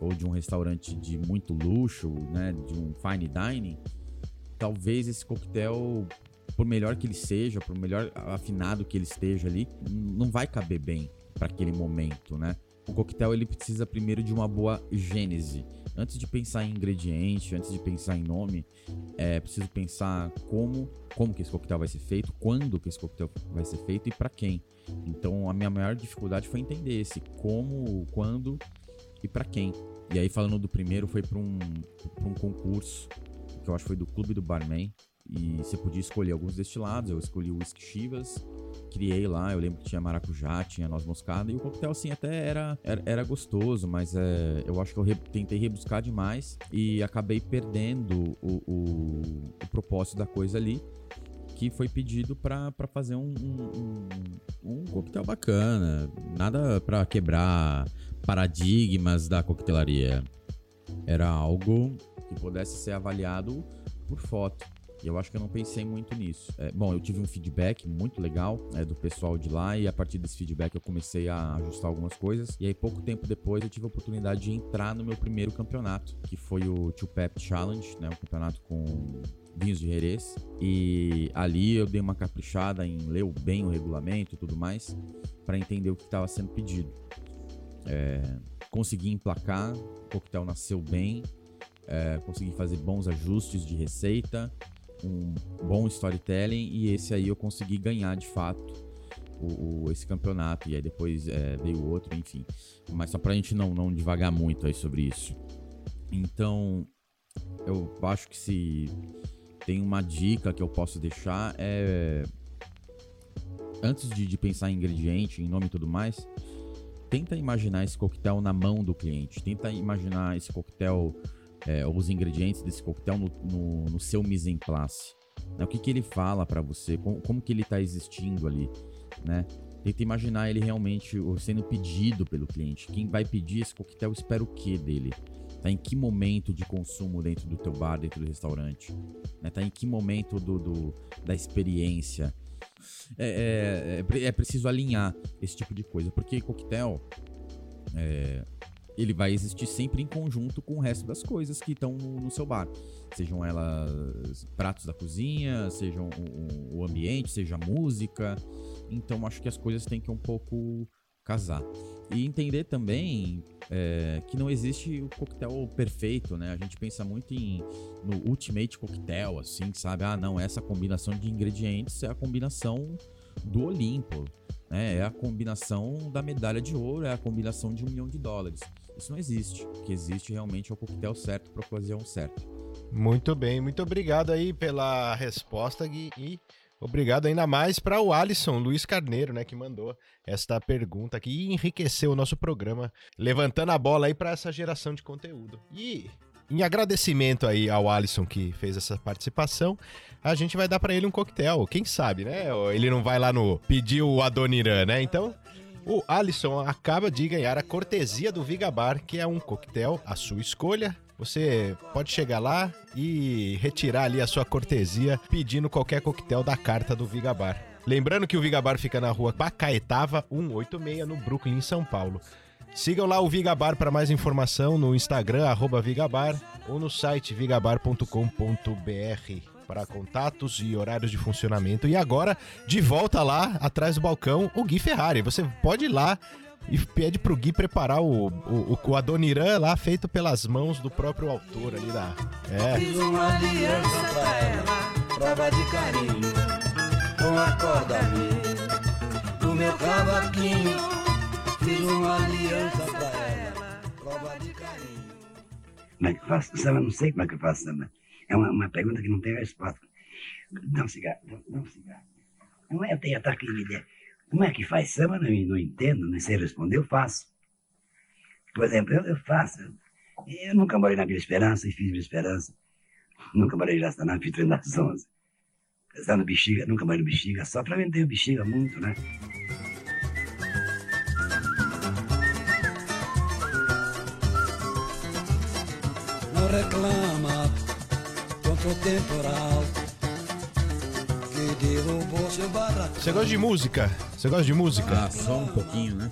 ou de um restaurante de muito luxo, né, de um fine dining, talvez esse coquetel, por melhor que ele seja, por melhor afinado que ele esteja ali, não vai caber bem para aquele momento, né? O coquetel ele precisa primeiro de uma boa gênese. Antes de pensar em ingrediente, antes de pensar em nome, é preciso pensar como, como que esse coquetel vai ser feito, quando que esse coquetel vai ser feito e para quem. Então a minha maior dificuldade foi entender esse como, quando e para quem. E aí falando do primeiro foi para um, um concurso que eu acho que foi do Clube do Barman e você podia escolher alguns destilados. Eu escolhi o Whisky Chivas, criei lá. Eu lembro que tinha maracujá, tinha noz moscada e o coquetel assim até era, era, era gostoso, mas é, eu acho que eu re- tentei rebuscar demais e acabei perdendo o, o, o propósito da coisa ali. Que foi pedido pra fazer um, um, um, um coquetel bacana. Nada pra quebrar paradigmas da coquetelaria. Era algo que pudesse ser avaliado por foto. Eu acho que eu não pensei muito nisso. É, bom, eu tive um feedback muito legal é, do pessoal de lá e a partir desse feedback eu comecei a ajustar algumas coisas. E aí, pouco tempo depois, eu tive a oportunidade de entrar no meu primeiro campeonato, que foi o Two Pep Challenge, né? Um campeonato com vinhos de Jerez. E ali eu dei uma caprichada em ler bem o regulamento e tudo mais, para entender o que estava sendo pedido. É, consegui emplacar, o coquetel nasceu bem, é, consegui fazer bons ajustes de receita, um bom storytelling e esse aí eu consegui ganhar de fato o, o esse campeonato. E aí depois é, veio outro, enfim. Mas só pra gente não, não devagar muito aí sobre isso. Então, eu acho que se tem uma dica que eu posso deixar é. Antes de, de pensar em ingrediente, em nome e tudo mais, tenta imaginar esse coquetel na mão do cliente. Tenta imaginar esse coquetel, é, os ingredientes desse coquetel no, no, no seu mise en place. Né? O que, que ele fala para você, como, como, que ele está existindo ali, né? Tenta imaginar ele realmente sendo pedido pelo cliente. Quem vai pedir esse coquetel espera o que dele? Tá em que momento de consumo dentro do teu bar, dentro do restaurante? Né? Tá em que momento do, do da experiência? É, é, é, é, preciso alinhar esse tipo de coisa, porque coquetel é, ele vai existir sempre em conjunto com o resto das coisas que estão no, seu bar. Sejam elas pratos da cozinha, sejam o, o ambiente, seja música. Então acho que as coisas têm que um pouco casar. E entender também é, que não existe o coquetel perfeito, né? A gente pensa muito em no ultimate coquetel, assim, sabe? Ah, não, essa combinação de ingredientes é a combinação do Olimpo, né? É a combinação da medalha de ouro, é a combinação de um milhão de dólares. Isso não existe. O que existe realmente é o coquetel certo para a ocasião certa. Muito bem, muito obrigado aí pela resposta, Gui. E Obrigado ainda mais para o Alisson Luiz Carneiro, né, que mandou esta pergunta aqui e enriqueceu o nosso programa, levantando a bola aí para essa geração de conteúdo. E em agradecimento aí ao Alisson que fez essa participação, a gente vai dar para ele um coquetel, quem sabe, né? Ele não vai lá no pedir o Adoniran, né? Então, o Alisson acaba de ganhar a cortesia do Vigabar, que é um coquetel à sua escolha, você pode chegar lá e retirar ali a sua cortesia pedindo qualquer coquetel da carta do Vigabar. Lembrando que o Vigabar fica na rua Pacaetava 186 no Brooklyn, São Paulo. Sigam lá o Vigabar para mais informação no Instagram, Vigabar, ou no site vigabar.com.br para contatos e horários de funcionamento. E agora, de volta lá, atrás do balcão, o Gui Ferrari. Você pode ir lá e pede pro Gui preparar o, o, o Adoniran lá, feito pelas mãos do próprio autor ali da. É. Fiz uma aliança pra ela, prova de carinho, com a corda do meu cavaquinho. Fiz uma aliança pra ela, prova de carinho. Como é que eu faço samba? Não sei como é que eu faço samba. É uma, uma pergunta que não tem resposta. Dá um cigarro, dá, um cigarro. Não é, tenho ataque de ideia. Como é que faz samba? Não, não entendo, não sei responder, eu faço. Por exemplo, eu, eu faço. Eu nunca morei na Vila Esperança e fiz Vila Esperança. Nunca morei em Jastaná, fiz treino das 11. Está no Bexiga, nunca morei no Bexiga, só para vender o Bexiga muito, né? Não reclama contra o temporal você gosta de música? Você gosta de música? Ah, só um pouquinho, né?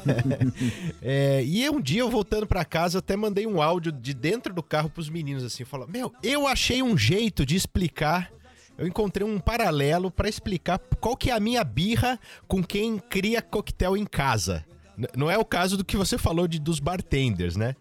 é, e um dia eu voltando para casa, até mandei um áudio de dentro do carro pros meninos assim, falando: "Meu, eu achei um jeito de explicar eu encontrei um paralelo para explicar qual que é a minha birra com quem cria coquetel em casa. N não é o caso do que você falou de dos bartenders, né?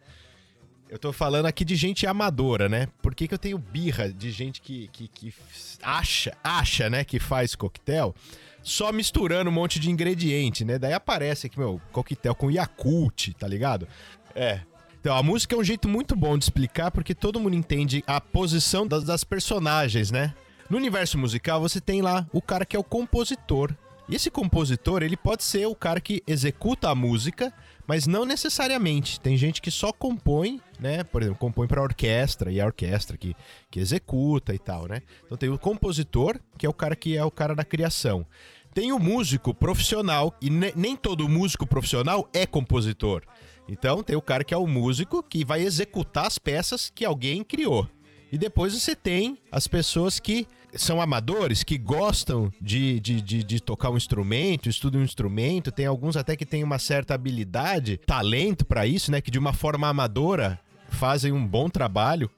Eu tô falando aqui de gente amadora, né? Por que, que eu tenho birra de gente que, que, que acha, acha, né, que faz coquetel só misturando um monte de ingrediente, né? Daí aparece aqui, meu, coquetel com Yakult, tá ligado? É. Então, a música é um jeito muito bom de explicar porque todo mundo entende a posição das, das personagens, né? No universo musical, você tem lá o cara que é o compositor. E esse compositor, ele pode ser o cara que executa a música, mas não necessariamente. Tem gente que só compõe, né? Por exemplo, compõe para orquestra e a orquestra que, que executa e tal, né? Então tem o compositor, que é o cara que é o cara da criação. Tem o músico profissional, e nem todo músico profissional é compositor. Então tem o cara que é o músico que vai executar as peças que alguém criou. E depois você tem as pessoas que são amadores, que gostam de, de, de, de, tocar um instrumento, estudam um instrumento, tem alguns até que têm uma certa habilidade, talento para isso, né? Que de uma forma amadora fazem um bom trabalho.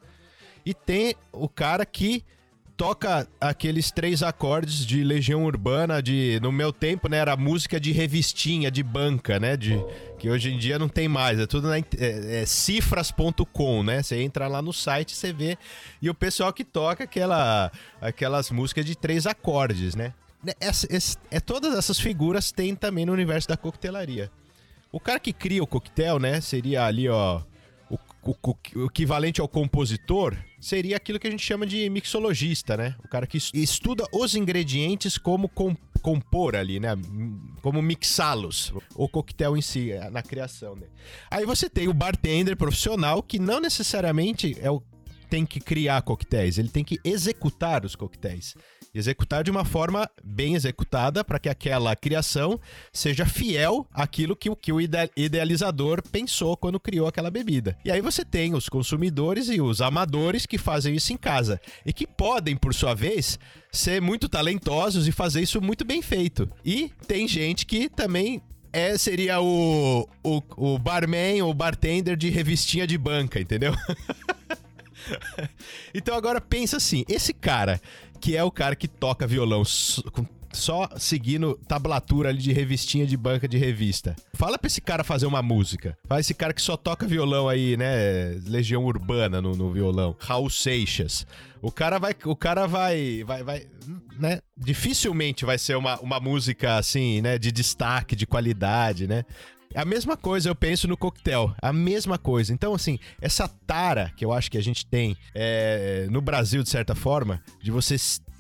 E tem o cara que toca aqueles três acordes de Legião Urbana, de no meu tempo, né, era música de revistinha, de banca, né, de que hoje em dia não tem mais, é tudo na é, é, cifras.com, né? Você entra lá no site, você vê e o pessoal que toca aquela aquelas músicas de três acordes, né? Esse, é todas essas figuras tem também no universo da coquetelaria. O cara que cria o coquetel, né, seria ali, ó, o, o, equivalente ao compositor seria aquilo que a gente chama de mixologista, né? O cara que estuda os ingredientes como com, compor ali, né? Como mixá-los. O coquetel em si, é, na criação dele. Aí você tem o bartender profissional que não necessariamente é o tem que criar coquetéis, ele tem que executar os coquetéis executar de uma forma bem executada para que aquela criação seja fiel àquilo que, que o idealizador pensou quando criou aquela bebida. E aí você tem os consumidores e os amadores que fazem isso em casa e que podem, por sua vez, ser muito talentosos e fazer isso muito bem feito. E tem gente que também é, seria o, o, o barman ou bartender de revistinha de banca, entendeu? então agora pensa assim, esse cara que é o cara que toca violão só seguindo tablatura ali de revistinha de banca de revista. Fala pra esse cara fazer uma música. Fala esse cara que só toca violão aí, né? Legião Urbana no, no violão. Raul Seixas. O cara vai. O cara vai. Vai. vai né? Dificilmente vai ser uma, uma música assim, né? De destaque, de qualidade, né? A mesma coisa eu penso no coquetel. A mesma coisa. Então, assim, essa tara que eu acho que a gente tem é, no Brasil, de certa forma, de você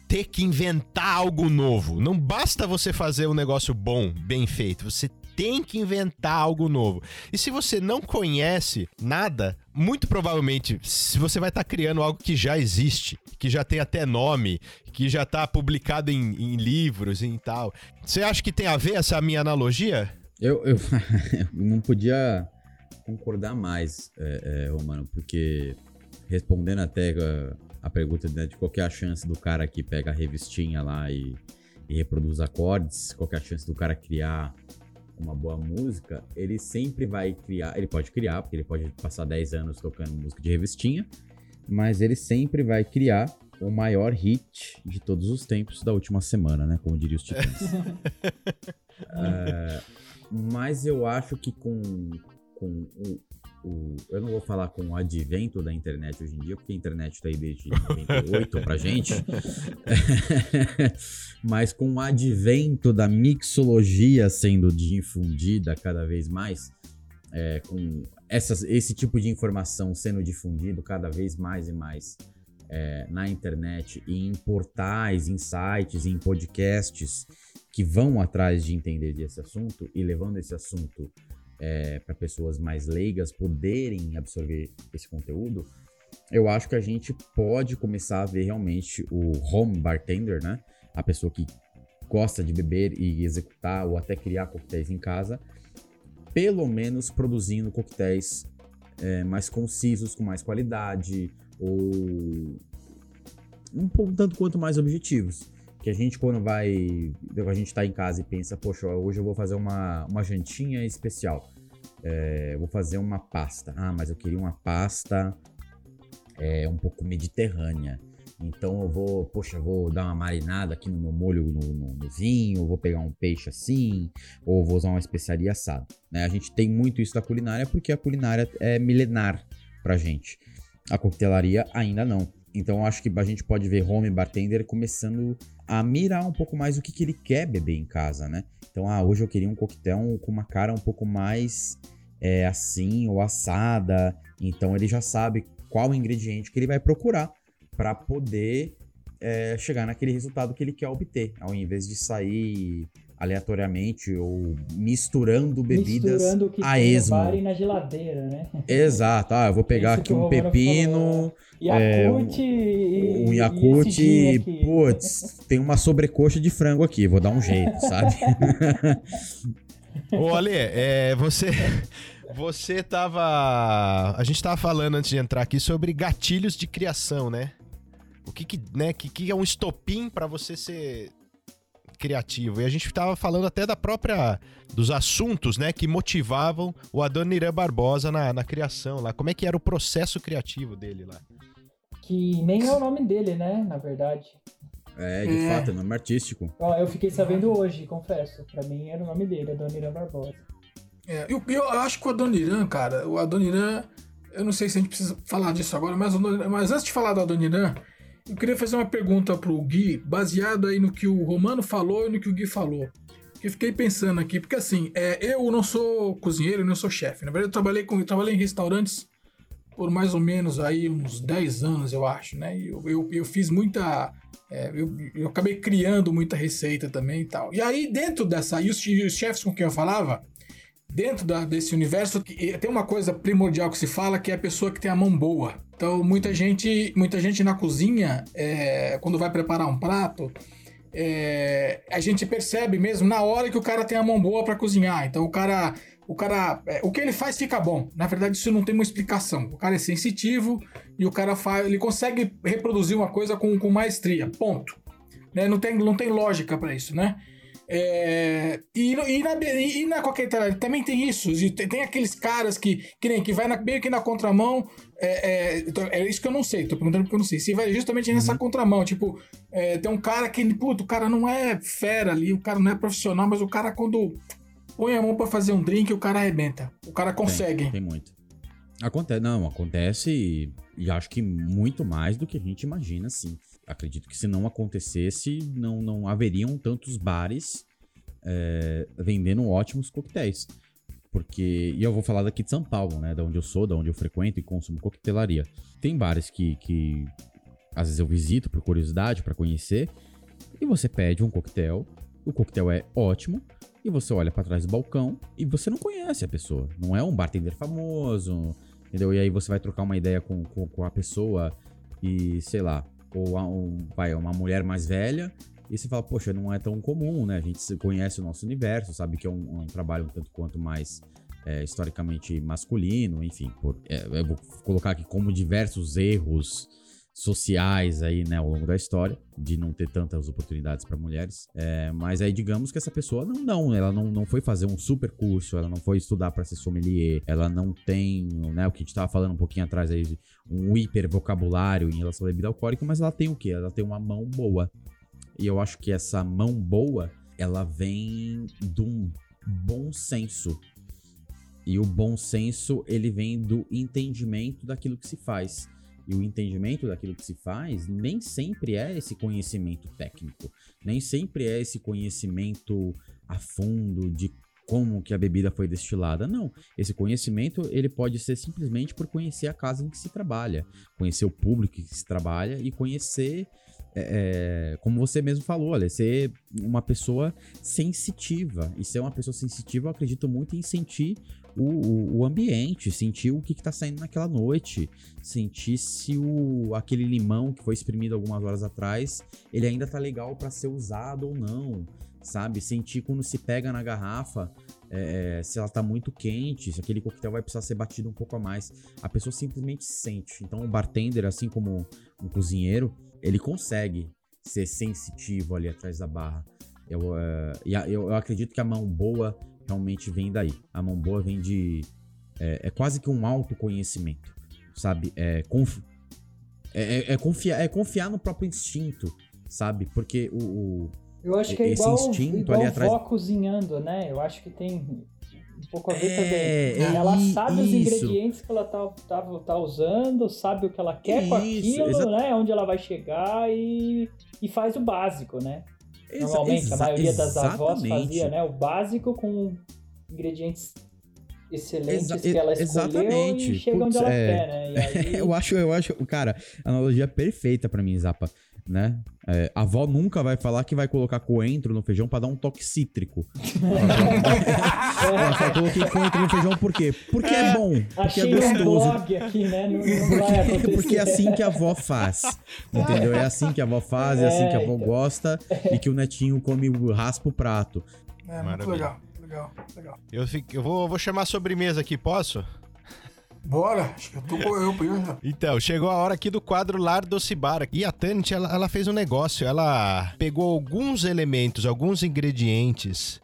ter que inventar algo novo. Não basta você fazer um negócio bom, bem feito. Você tem que inventar algo novo. E se você não conhece nada, muito provavelmente você vai estar tá criando algo que já existe, que já tem até nome, que já está publicado em, em livros e tal. Você acha que tem a ver essa minha analogia? Eu, eu não podia concordar mais, é, é, Romano, porque respondendo até a, a pergunta né, de qual é a chance do cara que pega a revistinha lá e, e reproduz acordes, qual é a chance do cara criar uma boa música, ele sempre vai criar, ele pode criar, porque ele pode passar 10 anos tocando música de revistinha, mas ele sempre vai criar o maior hit de todos os tempos da última semana, né? Como diria os titãs. é, mas eu acho que com, com o, o, Eu não vou falar com o advento da internet hoje em dia, porque a internet está aí desde 98 pra gente. mas com o advento da mixologia sendo difundida cada vez mais, é, com essas, esse tipo de informação sendo difundido cada vez mais e mais é, na internet e em portais, em sites, em podcasts que vão atrás de entender desse assunto e levando esse assunto é, para pessoas mais leigas poderem absorver esse conteúdo, eu acho que a gente pode começar a ver realmente o home bartender, né? A pessoa que gosta de beber e executar ou até criar coquetéis em casa, pelo menos produzindo coquetéis é, mais concisos, com mais qualidade ou um tanto quanto mais objetivos que a gente quando vai, a gente tá em casa e pensa, poxa, hoje eu vou fazer uma, uma jantinha especial, é, vou fazer uma pasta, ah, mas eu queria uma pasta é, um pouco mediterrânea, então eu vou, poxa, vou dar uma marinada aqui no meu molho no, no, no, vinho, vou pegar um peixe assim, ou vou usar uma especiaria assada. Né? A gente tem muito isso da culinária porque a culinária é milenar pra gente. A coquetelaria ainda não. Então acho que a gente pode ver home bartender começando a mirar um pouco mais o que, que ele quer beber em casa, né? Então, ah, hoje eu queria um coquetel com uma cara um pouco mais é, assim ou assada. Então ele já sabe qual ingrediente que ele vai procurar para poder é, chegar naquele resultado que ele quer obter, ao invés de sair aleatoriamente ou misturando bebidas misturando o que a tem esmo. No bar e na geladeira, né? Exato. Ah, eu vou pegar aqui um pepino, Yakult é, um Yakult e, putz, tem uma sobrecoxa de frango aqui, vou dar um jeito, sabe? Ô, Ale, é, você Você tava. A gente tava falando antes de entrar aqui sobre gatilhos de criação, né? O que que, né, que, que é um estopim pra você ser criativo? E a gente tava falando até da própria. dos assuntos, né, que motivavam o Adoniran Barbosa na, na criação lá. Como é que era o processo criativo dele lá? Que nem é o nome dele, né? Na verdade. É, de É. fato, é nome artístico. Ó, eu fiquei sabendo hoje, confesso. Pra mim era o nome dele, Adoniran Barbosa. É, eu, eu acho que o Adoniran, cara, o Adoniran, eu não sei se a gente precisa falar disso agora, mas, o Adoniran- mas antes de falar do Adoniran, eu queria fazer uma pergunta pro Gui, baseado aí no que o Romano falou e no que o Gui falou. Eu fiquei pensando aqui, porque assim, é, eu não sou cozinheiro, não sou chefe. Na verdade, eu trabalhei, com, eu trabalhei em restaurantes por mais ou menos aí uns 10 anos, eu acho, né? Eu, eu, eu fiz muita. é, eu, eu acabei criando muita receita também e tal. E aí, dentro dessa. E os, os chefes com quem eu falava, dentro da- desse universo, tem uma coisa primordial que se fala que é a pessoa que tem a mão boa. Então, muita gente, muita gente na cozinha, é, quando vai preparar um prato, é, a gente percebe mesmo na hora que o cara tem a mão boa para cozinhar. Então, o cara, o cara, é, o que ele faz fica bom. Na verdade, isso não tem uma explicação. O cara é sensitivo e o cara faz, ele consegue reproduzir uma coisa com, com maestria. Ponto. Né? Não tem, não tem lógica para isso, né? É, e, e na, e na coquetelaria também tem isso. Tem, tem aqueles caras que, que nem que vai na- meio que na contramão. É, é, então, é isso que eu não sei, tô perguntando porque eu não sei. Se vai justamente nessa contramão, tipo, é, tem um cara que, puto, o cara não é fera ali, o cara não é profissional, mas o cara quando põe a mão pra fazer um drink, o cara arrebenta. O cara consegue. Tem, tem muito. Acontece, não, acontece e, e acho que muito mais do que a gente imagina, sim. Acredito que se não acontecesse, não, não haveriam tantos bares é, vendendo ótimos coquetéis. Porque, e eu vou falar daqui de São Paulo, né? Da onde eu sou, da onde eu frequento e consumo coquetelaria. Tem bares que, que às vezes eu visito por curiosidade, pra conhecer, e você pede um coquetel, o coquetel é ótimo, e você olha pra trás do balcão e você não conhece a pessoa. Não é um bartender famoso, entendeu? E aí você vai trocar uma ideia com, com, com a pessoa e, sei lá, ou um, vai, uma mulher mais velha, e você fala, poxa, não é tão comum, né? A gente conhece o nosso universo, sabe que é um, um trabalho um tanto quanto mais é, historicamente masculino, enfim. Por, é, eu vou colocar aqui como diversos erros sociais aí, né, ao longo da história, de não ter tantas oportunidades para mulheres. É, mas aí, digamos que essa pessoa não, não, ela não, não foi fazer um super curso, ela não foi estudar para ser sommelier, ela não tem, né, o que a gente tava falando um pouquinho atrás aí, um hiper vocabulário em relação à bebida alcoólica, mas ela tem o quê? Ela tem uma mão boa. E eu acho que essa mão boa, ela vem de um bom senso. E o bom senso, ele vem do entendimento daquilo que se faz. E o entendimento daquilo que se faz nem sempre é esse conhecimento técnico, nem sempre é esse conhecimento a fundo de como que a bebida foi destilada. Não, esse conhecimento ele pode ser simplesmente por conhecer a casa em que se trabalha, conhecer o público que se trabalha e conhecer, é, é, como você mesmo falou, olha, ser uma pessoa sensitiva. E ser uma pessoa sensitiva, eu acredito muito em sentir o, o, o ambiente, sentir o que, que tá saindo naquela noite, sentir se o, aquele limão que foi exprimido algumas horas atrás, ele ainda tá legal para ser usado ou não, sabe? Sentir quando se pega na garrafa, é, se ela tá muito quente, se aquele coquetel vai precisar ser batido um pouco a mais. A pessoa simplesmente sente. Então o bartender, assim como um cozinheiro, ele consegue ser sensitivo ali atrás da barra. Eu, a- eu, eu acredito que a mão boa realmente vem daí. A mão boa vem de. É, é quase que um autoconhecimento, sabe? É, conf, é, é- é confiar, é confiar no próprio instinto, sabe? Porque o. o- Eu acho que é esse igual, instinto igual ali atrás. vó cozinhando, né? Eu acho que tem um pouco a ver É, também. é, ela i- sabe os isso. ingredientes que ela tá, tá, tá usando, sabe o que ela quer com Isso, aquilo, exa- né? Onde ela vai chegar e, e faz o básico, né? Exa- Normalmente, exa- a maioria das avós fazia, né? O básico com ingredientes excelentes Exa- que ela escolheu exatamente. e chega onde ela é. quer, né? E aí, eu acho, eu acho, cara, analogia perfeita pra mim, Zapa, né? É, a avó nunca vai falar que vai colocar coentro no feijão pra dar um toque cítrico. Ela fala, coloquei coentro no feijão por quê? Porque é bom, porque é um gostoso. blog aqui, né? Não, não Porque, porque é assim que a avó faz. Entendeu? É assim que a avó faz, é assim que a avó É, então. gosta e que o netinho come, raspa o prato. É, muito legal. Legal, legal. Eu, fico, eu vou, vou chamar a sobremesa aqui, posso? Bora, acho que eu tô com eu primeiro. Então, chegou a hora aqui do quadro Lar Docibara. E a Tanit, ela, ela fez um negócio. Ela pegou alguns elementos, alguns ingredientes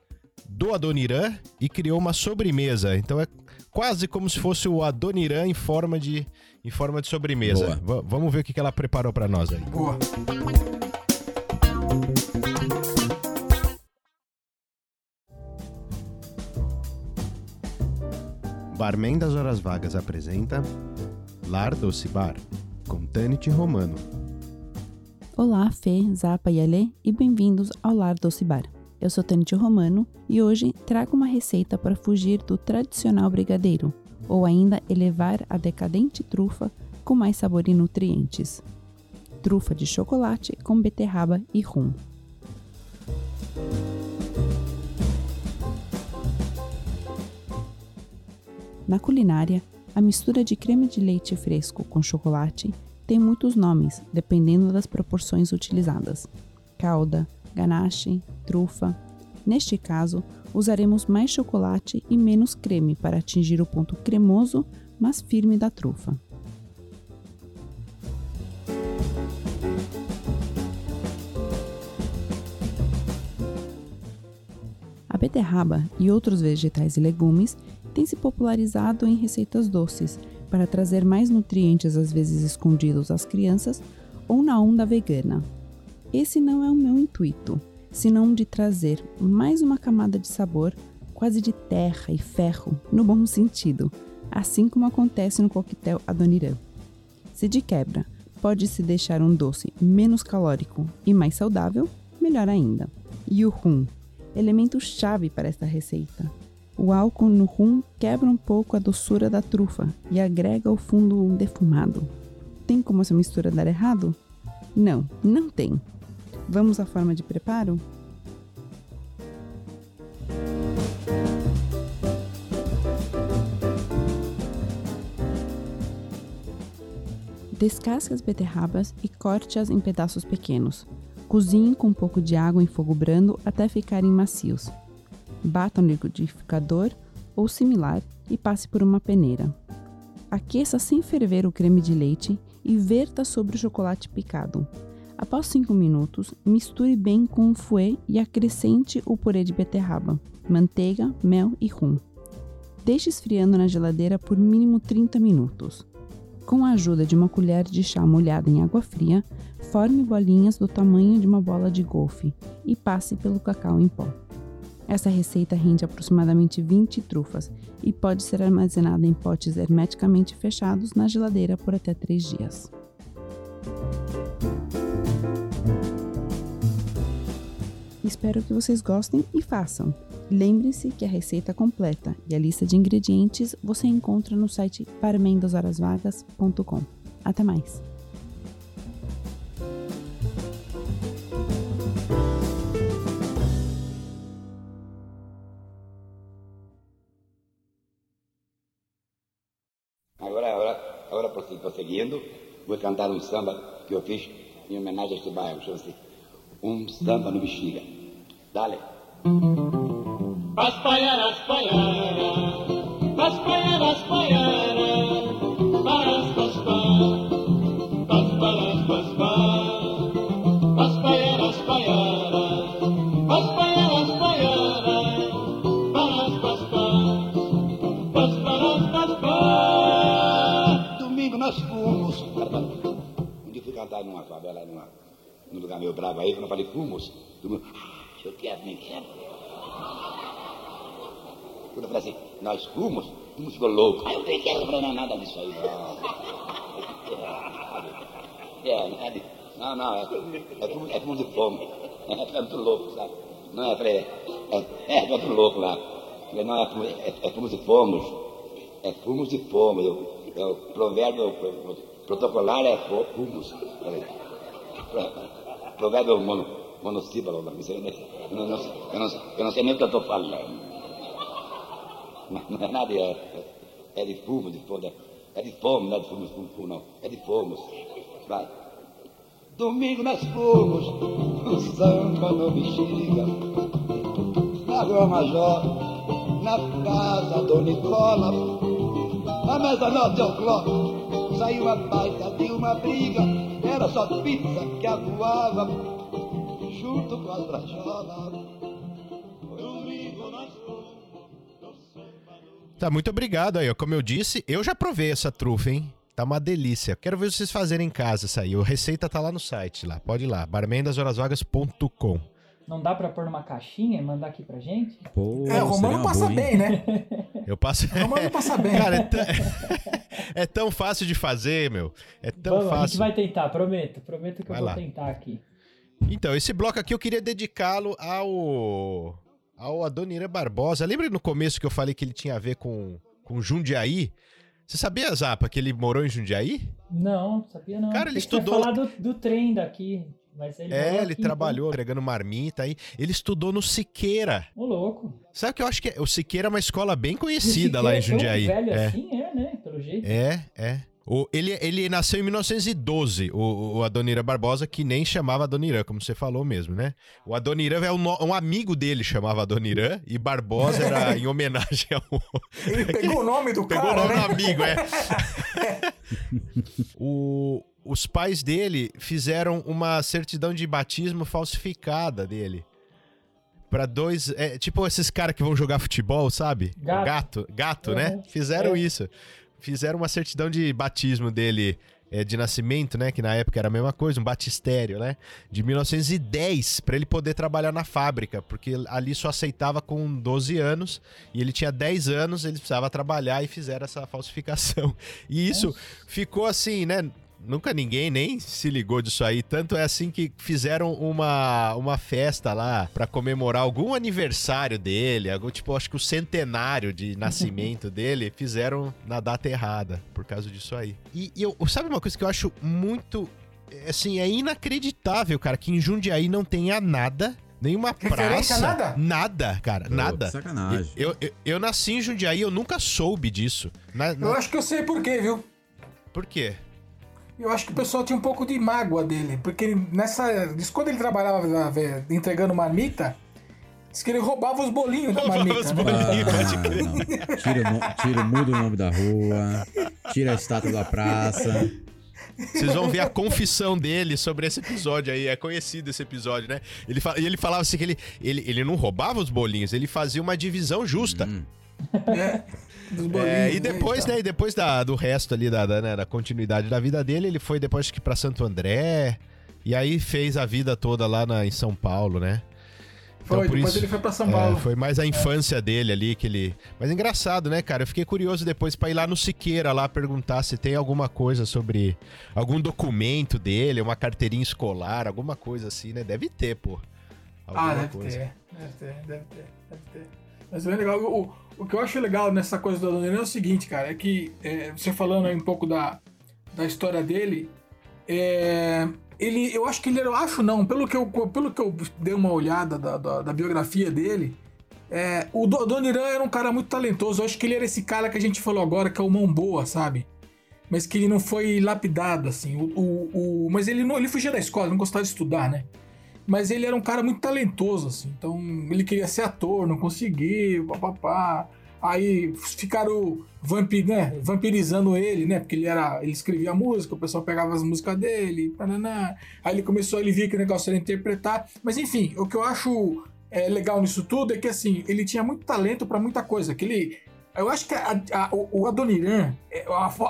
do Adoniran e criou uma sobremesa. Então é quase como se fosse o Adoniran em forma de, em forma de sobremesa. Va- vamos ver o que que ela preparou pra nós aí. Boa. Barman das Horas Vagas apresenta Lar Doce Bar, com Tanit Romano. Olá, Fê, Zapa e Alê, e bem-vindos ao Lar Doce Bar. Eu sou Tanit Romano e hoje trago uma receita para fugir do tradicional brigadeiro, ou ainda elevar a decadente trufa com mais sabor e nutrientes. Trufa de chocolate com beterraba e rum. Na culinária, a mistura de creme de leite fresco com chocolate tem muitos nomes, dependendo das proporções utilizadas: calda, ganache, trufa. Neste caso, usaremos mais chocolate e menos creme para atingir o ponto cremoso, mas firme da trufa. A beterraba e outros vegetais e legumes têm se popularizado em receitas doces para trazer mais nutrientes às vezes escondidos às crianças ou na onda vegana. Esse não é o meu intuito, senão de trazer mais uma camada de sabor, quase de terra e ferro, no bom sentido, assim como acontece no coquetel Adoniran. Se de quebra pode-se deixar um doce menos calórico e mais saudável, melhor ainda. E o rum, elemento chave para esta receita. O álcool no rum quebra um pouco a doçura da trufa e agrega o fundo defumado. Tem como essa mistura dar errado? Não, não tem. Vamos à forma de preparo? Descasque as beterrabas e corte-as em pedaços pequenos. Cozinhe com um pouco de água em fogo brando até ficarem macios. Bata no liquidificador ou similar e passe por uma peneira. Aqueça sem ferver o creme de leite e verta sobre o chocolate picado. Após 5 minutos, misture bem com o fouet e acrescente o purê de beterraba, manteiga, mel e rum. Deixe esfriando na geladeira por mínimo 30 minutos. Com a ajuda de uma colher de chá molhada em água fria, forme bolinhas do tamanho de uma bola de golfe e passe pelo cacau em pó. Essa receita rende aproximadamente 20 trufas e pode ser armazenada em potes hermeticamente fechados na geladeira por até 3 dias. Espero que vocês gostem e façam. Lembre-se que a receita completa e a lista de ingredientes você encontra no site parmendashorasvagas.com. Até mais! Vou cantar um samba que eu fiz em homenagem a este bairro. Chama-se Um Samba no Bexiga. Dale. Aspaiara, aspaiara, aspaiara, aspaiara, paras, Cantar numa favela, numa, num lugar meio bravo aí, quando eu falei fomos, todo mundo, eu quero, nem quero. Quando eu falei assim, nós fomos, todo mundo ficou louco. Ah, eu nem quero, não, nada disso aí, não. É, é de- não, não, é, é, fumo, é fumo de fome. É, fica muito louco, sabe? Não é, falei, é, é, fica muito louco lá. Falei, não, é, é, é fumo de fomos. É fumos e fomos. Eu, é o provérbio pro- protocolar é. Pro- Provérbio mono, monossílabo. sei, né? Eu não, eu, não, eu não sei nem o que eu estou falando. Não é nada, é, é de fumo, de fome. É de fome, não é de fumos, fumo, fumo, não. É de fomos. Vai. Domingo nós fomos no samba no bexiga, na Rua Major, na casa do Nicola. A meia-noite ao clock saiu uma baita de uma briga, era só pizza que atuava junto com as bracholas. Tá, muito obrigado aí. Como eu disse, eu já provei essa trufa, hein? Tá uma delícia. Quero ver vocês fazerem em casa isso aí. A receita tá lá no site, lá. Pode ir lá, barmendashorasvagas.com. Não dá pra pôr numa caixinha e mandar aqui pra gente? Pô, É, o Romano passa bem, né? Eu passo. O Romano passa bem. Cara, é, tão... é tão fácil de fazer, meu. É tão Vamos, a gente fácil. vai tentar, prometo. Prometo que Vai eu vou lá. tentar aqui. Então, esse bloco aqui eu queria dedicá-lo ao. ao Adoniran Barbosa. Lembra no começo que eu falei que ele tinha a ver com, com Jundiaí? Você sabia, Zapa, que ele morou em Jundiaí? Não, sabia não. Cara, ele Pensei que estudou- Ia falar do, do trem daqui. Mas ele É, ele aqui, trabalhou entregando marmita aí. Ele estudou no Siqueira. Então. Ô, louco. Sabe o que eu acho que é? O Siqueira é uma escola bem conhecida lá em é tão Jundiaí. velho é. assim, é, né? Pelo jeito. É, é. O, ele, ele nasceu em 1912, o, o Adoniran Barbosa, que nem chamava Adoniran, como você falou mesmo, né? O Adoniran é um, um amigo dele chamava Adoniran e Barbosa era em homenagem ao. Ele pegou o nome do Pegou cara, o nome né? do amigo, é. O- os pais dele fizeram uma certidão de batismo falsificada dele. Pra dois. é, tipo esses caras que vão jogar futebol, sabe? Gato. Gato, gato, né? Uhum. Fizeram É. isso. Fizeram uma certidão de batismo dele. é, de nascimento, né? Que na época era a mesma coisa, um batistério, né? De 1910, pra ele poder trabalhar na fábrica, porque ali só aceitava com 12 anos e ele tinha 10 anos, ele precisava trabalhar e fizeram essa falsificação. E isso ficou assim, né? Nunca ninguém nem se ligou disso aí. Tanto é assim que fizeram uma, uma festa lá pra comemorar algum aniversário dele, algum tipo, acho que o centenário de nascimento dele, fizeram na data errada por causa disso aí. E, e eu, sabe uma coisa que eu acho muito assim, é inacreditável, cara, que em Jundiaí não tenha nada, nenhuma Referência praça, nada? nada, cara, Pô, nada. sacanagem. Eu, eu, eu nasci em Jundiaí, eu nunca soube disso. Na- na- Eu acho que eu sei por quê, viu? Por quê? Eu acho que o pessoal tinha um pouco de mágoa dele, porque ele- nessa. diz que Quando ele trabalhava velho, entregando marmita, diz que ele roubava os bolinhos da Roubava marmita. os né? bolinhos. Ah, pode crer. não. Tira, no- tira, muda o nome da rua, tira a estátua da praça. Vocês vão ver a confissão dele sobre esse episódio aí. É conhecido esse episódio, né? Ele, e ele falava assim que ele, ele, ele não roubava os bolinhos, ele fazia uma divisão justa. Bolinhos, É, e né, depois, tal. né? E depois da, do resto ali, da, da, né, da continuidade da vida dele, ele foi depois que pra Santo André. E aí fez a vida toda lá na, em São Paulo, né? Foi, depois ele foi pra São é, Paulo. foi mais a infância dele ali que ele. Mas engraçado, né, cara? Eu fiquei curioso depois pra ir lá no Siqueira lá perguntar se tem alguma coisa sobre algum documento dele, uma carteirinha escolar, alguma coisa assim, né? Deve ter, pô. Alguma Ah, deve coisa. ter, deve ter, deve ter, deve ter. Mas é legal. O, o que eu acho legal nessa coisa do Adoniran é o seguinte, cara, é que é, você falando aí um pouco da, da história dele, é, ele, eu acho que ele era, eu acho não, pelo que eu, pelo que eu dei uma olhada da, da, da biografia dele, é, o Do- Adoniran era um cara muito talentoso. Eu acho que ele era esse cara que a gente falou agora, que é o mão boa, sabe? Mas que ele não foi lapidado, assim. O, o, o- mas ele não ele fugia da escola, não gostava de estudar, né? Mas ele era um cara muito talentoso, assim. Então, ele queria ser ator, não conseguiu, papapá. Aí ficaram vampir, né, vampirizando ele, né? Porque ele era. Ele escrevia música, o pessoal pegava as músicas dele, paraná. Aí ele começou, ele via que o negócio era interpretar. Mas enfim, o que eu acho é, legal nisso tudo é que assim, ele tinha muito talento pra muita coisa. Que ele. Eu acho que a- a- o, Adoniran, é,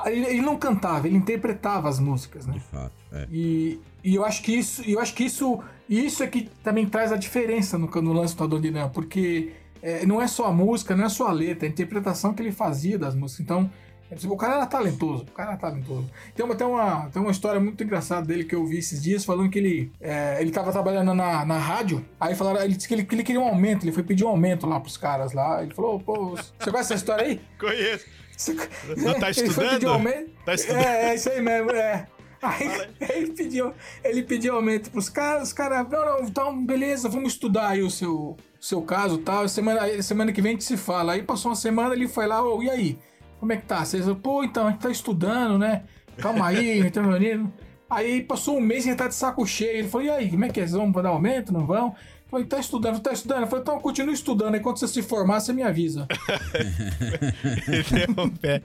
ele, ele não cantava, ele interpretava as músicas, né? De fato, é. E, e eu acho que isso, e eu acho que isso, isso é que também traz a diferença no, no lance do Adoniran, porque é, não é só a música, não é só a letra, é a interpretação que ele fazia das músicas. Então, é, tipo, o cara era talentoso, o cara era talentoso. Tem tem uma, tem uma história muito engraçada dele que eu vi esses dias, falando que ele, é, ele tava trabalhando na, na rádio, aí falaram, ele disse que ele, que ele queria um aumento, ele foi pedir um aumento lá pros caras lá, ele falou, pô, você conhece essa história aí? Conheço. Você- Não tá estudando? pedir aumento. Tá estudando? É, é isso aí mesmo, é. Aí ele pediu, ele pediu aumento pros caras, os caras, não, não, então beleza, vamos estudar aí o seu, seu caso e tal. Semana, semana que vem a gente se fala. Aí passou uma semana, ele foi lá, ô, e aí? Como é que tá? Vocês, pô, então, a gente tá estudando, né? Calma aí, não tá reunindo. Aí passou um mês e ele tá de saco cheio. Ele falou, e aí, como é que é? Vocês vão dar aumento? Não vão? Falei, tá estudando, tá estudando? Eu falei, então continua estudando, aí quando você se formar, você me avisa.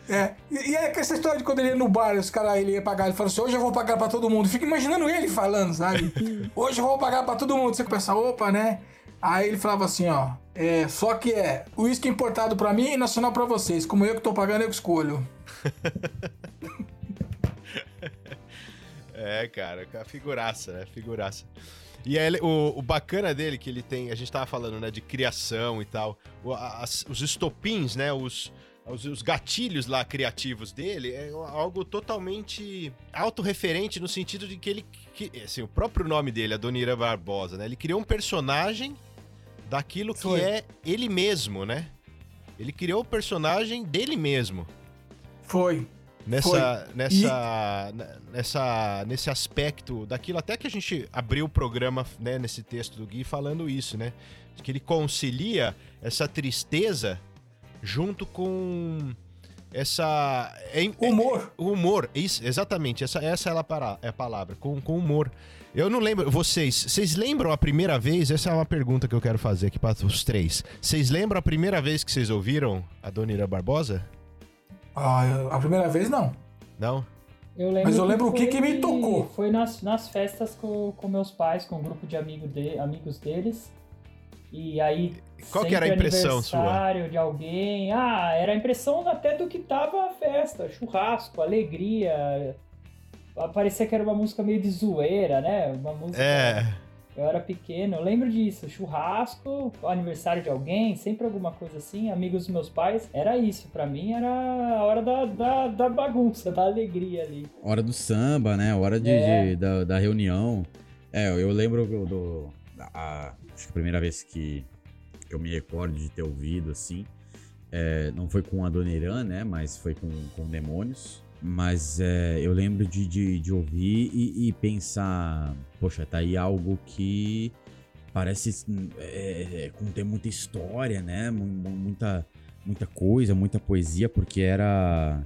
É, e, e é essa história de quando ele ia no bar, os caras, ele ia pagar, ele falou assim, hoje eu vou pagar pra todo mundo. Fica imaginando ele falando, sabe? Hoje eu vou pagar pra todo mundo. Você pensa, opa, né? Aí ele falava assim, ó, é, só que é uísque importado pra mim e nacional pra vocês. Como eu que tô pagando, eu que escolho. É, cara, a figuraça, né? Figuraça. E aí, o, o bacana dele que ele tem, a gente tava falando, né, de criação e tal, as- os estopins, né, os, os, os gatilhos lá criativos dele é algo totalmente autorreferente no sentido de que ele, que, assim, o próprio nome dele, Adonira Barbosa, né, ele criou um personagem daquilo que é ele mesmo, né? Ele criou o personagem dele mesmo. Foi. Nessa, Foi. nessa, ne- nessa, nesse aspecto daquilo, até que a gente abriu o programa, né, nesse texto do Gui, falando isso, né? Que ele concilia essa tristeza junto com essa... é- Humor. é- humor, isso, exatamente, essa, essa é, a para- é a palavra, com, com humor. Eu não lembro, vocês, vocês lembram a primeira vez, essa é uma pergunta que eu quero fazer aqui para os três. Vocês lembram a primeira vez que vocês ouviram a Dona Ira Barbosa? Ah, a primeira vez não. Não? Eu lembro Mas eu lembro o que foi- que me tocou. Foi nas, nas festas com, com meus pais, com um grupo de amigo de, amigos deles. E aí. Qual que era a impressão sua? de alguém. Ah, era a impressão até do que tava a festa. Churrasco, alegria. Parecia que era uma música meio de zoeira, né? Uma música. É. Eu era pequeno, eu lembro disso. Churrasco, aniversário de alguém, sempre alguma coisa assim, amigos dos meus pais. Era isso, pra mim era a hora da, da, da bagunça, da alegria ali. Hora do samba, né? Hora de, É. de- da, da reunião. É, eu lembro do. do- a- acho que a primeira vez que eu me recordo de ter ouvido, assim. é, não foi com a Dona Irã, né? Mas foi com, com Demônios. Mas é, eu lembro de, de, de ouvir e, e pensar, poxa, tá aí algo que parece é, é, conter muita história, né? Mu- mu- Muita, muita coisa, muita poesia, porque era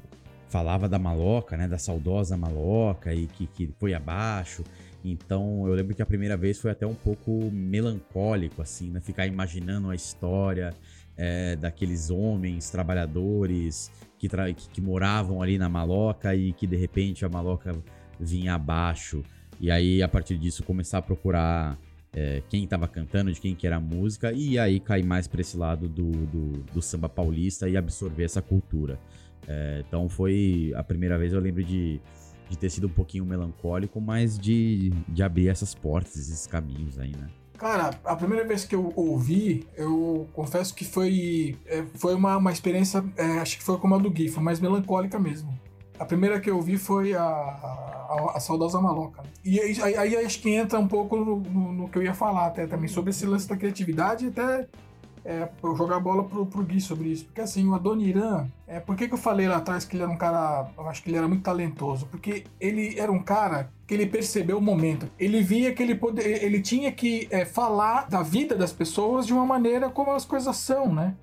falava da maloca, né? Da saudosa maloca e que, que foi abaixo. Então eu lembro que a primeira vez foi até um pouco melancólico, assim, né? Ficar imaginando a história é, daqueles homens trabalhadores que, tra- que, que moravam ali na maloca e que de repente a maloca vinha abaixo. E aí, a partir disso, começar a procurar é, quem tava cantando, de quem que era a música, e aí cair mais pra esse lado do, do, do samba paulista e absorver essa cultura. É, então foi a primeira vez eu lembro de, de ter sido um pouquinho melancólico, mas de, de abrir essas portas, esses caminhos aí, né? Cara, a primeira vez que eu ouvi, eu confesso que foi, é, foi uma, uma experiência, é, acho que foi como a do Gui, foi mais melancólica mesmo. A primeira que eu vi foi a, a, a Saudosa Maloca. E aí, aí- aí acho que entra um pouco no, no- no que eu ia falar até também, sobre esse lance da criatividade e até é, eu jogar a bola pro, pro Gui sobre isso. Porque assim, o Adoniran, é, por que, que eu falei lá atrás que ele era um cara, eu acho que ele era muito talentoso? Porque ele era um cara que ele percebeu o momento. Ele via que ele, pode, ele tinha que é, falar da vida das pessoas de uma maneira como as coisas são, né?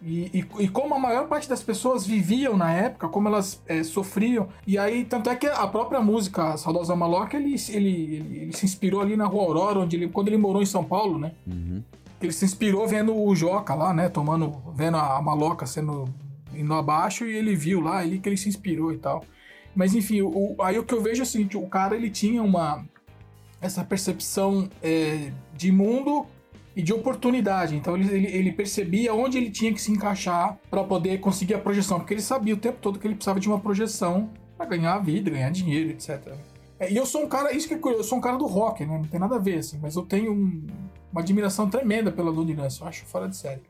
E, e- e como a maior parte das pessoas viviam na época, como elas é, sofriam. E aí, tanto é que a própria música Saudosa Maloca, ele, ele, ele, ele se inspirou ali na Rua Aurora, onde ele, quando ele morou em São Paulo, né? Uhum. Ele se inspirou vendo o Joca lá, né? Tomando, vendo a maloca sendo indo abaixo e ele viu lá, ele que ele se inspirou e tal. Mas enfim, o, aí o que eu vejo é o seguinte, o cara ele tinha uma essa percepção é, de mundo e de oportunidade. Então ele, ele, ele percebia onde ele tinha que se encaixar para poder conseguir a projeção, porque ele sabia o tempo todo que ele precisava de uma projeção para ganhar a vida, ganhar dinheiro, etc. É, e eu sou um cara, isso que é curioso, eu sou um cara do rock, né? Não tem nada a ver, assim, mas eu tenho um- uma admiração tremenda pela Irância, eu acho fora de série.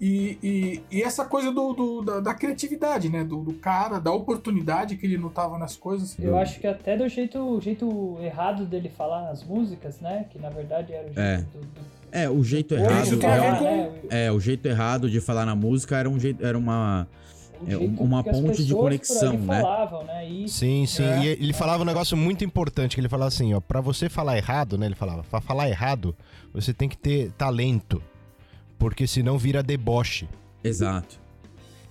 E, e, e essa coisa do, do- da, da criatividade, né? Do, do cara, da oportunidade que ele notava nas coisas. Eu acho que até do jeito, jeito errado dele falar nas músicas, né? Que na verdade era o jeito É. do, do- É, o jeito Isso errado. tem a ver é, com- é, o jeito errado de falar na música era um jeito, era uma é, jeito uma que as ponte de conexão, ali né? falavam, né? Isso. Sim, sim. É. E ele falava um negócio muito importante, que ele falava assim, ó, pra você falar errado, né? Ele falava, pra falar errado, você tem que ter talento. Porque senão vira deboche. Exato.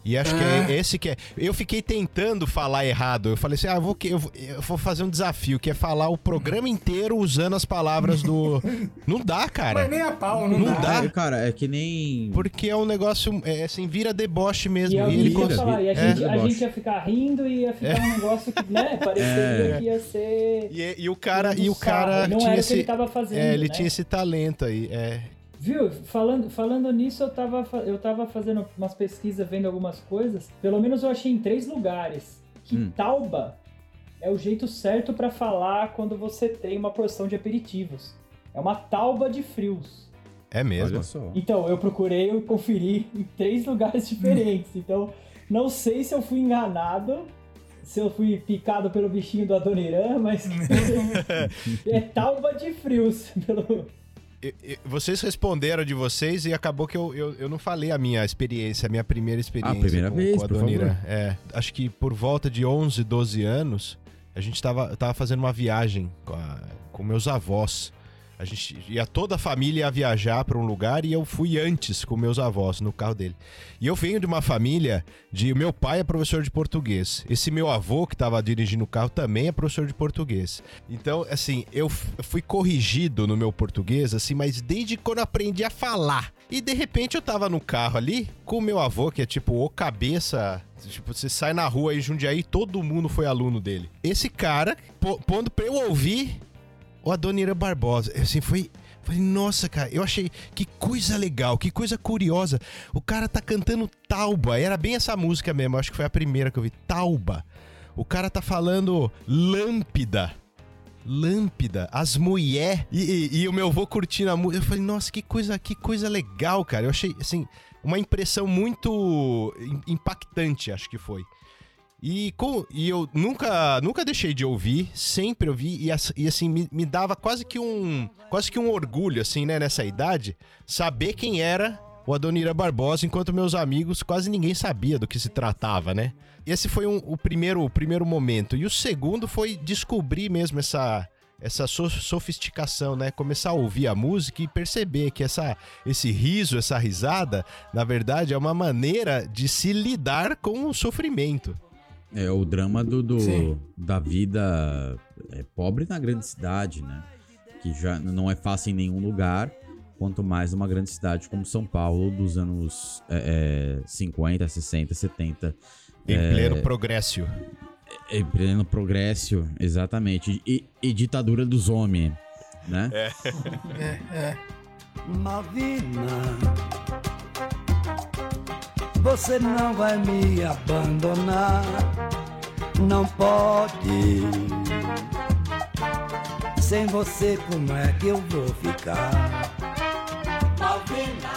E acho que Ah. é esse que é. Eu fiquei tentando falar errado. Eu falei assim: ah, eu vou, que- eu, vou- eu vou fazer um desafio, que é falar o programa inteiro usando as palavras do. Não dá, cara. Mas nem a pau, não, Não dá. dá. É, cara, é que nem. Porque é um negócio, é, assim, vira deboche mesmo. E, E ele vira, falar, e a, é, gente, a deboche. gente ia ficar rindo e ia ficar um negócio que, né, pareceria É. que ia ser. E, e o cara, e o cara. Não tinha era o que esse. ele tava fazendo, é, ele né? tinha esse talento aí. É. Viu? Falando, falando nisso, eu tava, eu tava fazendo umas pesquisas, vendo algumas coisas. Pelo menos eu achei em três lugares que Hum. tauba é o jeito certo pra falar quando você tem uma porção de aperitivos. É uma tauba de frios. É mesmo. Então, eu procurei, eu conferi em três lugares diferentes. Então, não sei se eu fui enganado, se eu fui picado pelo bichinho do Adoniran, mas é tauba de frios. Pelo... Vocês responderam de vocês e acabou que eu, eu, eu não falei a minha experiência, a minha primeira experiência. Ah, primeira com, vez, com a favor. É, acho que por volta de 11, 12 anos, a gente tava, eu tava fazendo uma viagem com, a- com meus avós. A gente ia toda a família ia viajar para um lugar e eu fui antes com meus avós no carro dele. E eu venho de uma família de meu pai é professor de português. Esse meu avô que estava dirigindo o carro também é professor de português. Então, assim, eu fui corrigido no meu português, assim, mas desde quando aprendi a falar. E de repente eu tava no carro ali com o meu avô, que é tipo o cabeça. Tipo, você sai na rua aí, Jundiaí, todo mundo foi aluno dele. Esse cara, pondo pra eu ouvir o Adonira Barbosa. Assim, foi. Falei, nossa, cara, eu achei que coisa legal, que coisa curiosa. O cara tá cantando Tauba. Era bem essa música mesmo, acho que foi a primeira que eu vi. Tauba. O cara tá falando Lâmpida. Lâmpida, as mulher e, e- e o meu avô curtindo a música. Eu falei, nossa, que coisa, que coisa legal, cara. Eu achei, assim, uma impressão muito im- impactante, acho que foi. E, com, e eu nunca, nunca deixei de ouvir, sempre ouvi, e, e assim, me, me dava quase que um. Quase que um orgulho, assim, né, nessa idade, saber quem era o Adonira Barbosa, enquanto meus amigos, quase ninguém sabia do que se tratava, né? Esse foi um- o, primeiro, o primeiro momento. E o segundo foi descobrir mesmo essa. Essa so- sofisticação, né? Começar a ouvir a música e perceber que essa, esse riso, essa risada, na verdade, é uma maneira de se lidar com o sofrimento. É o drama do, do- da vida é, pobre na grande cidade, né? Que já não é fácil em nenhum lugar, quanto mais numa grande cidade como São Paulo dos anos é, é, 50, 60, 70. Em É, pleno progresso. Em pleno progresso, exatamente. E, e ditadura dos homens, né? É. É, é. Malvina, você não vai me abandonar, não pode. Sem você, como é que eu vou ficar? Malvina,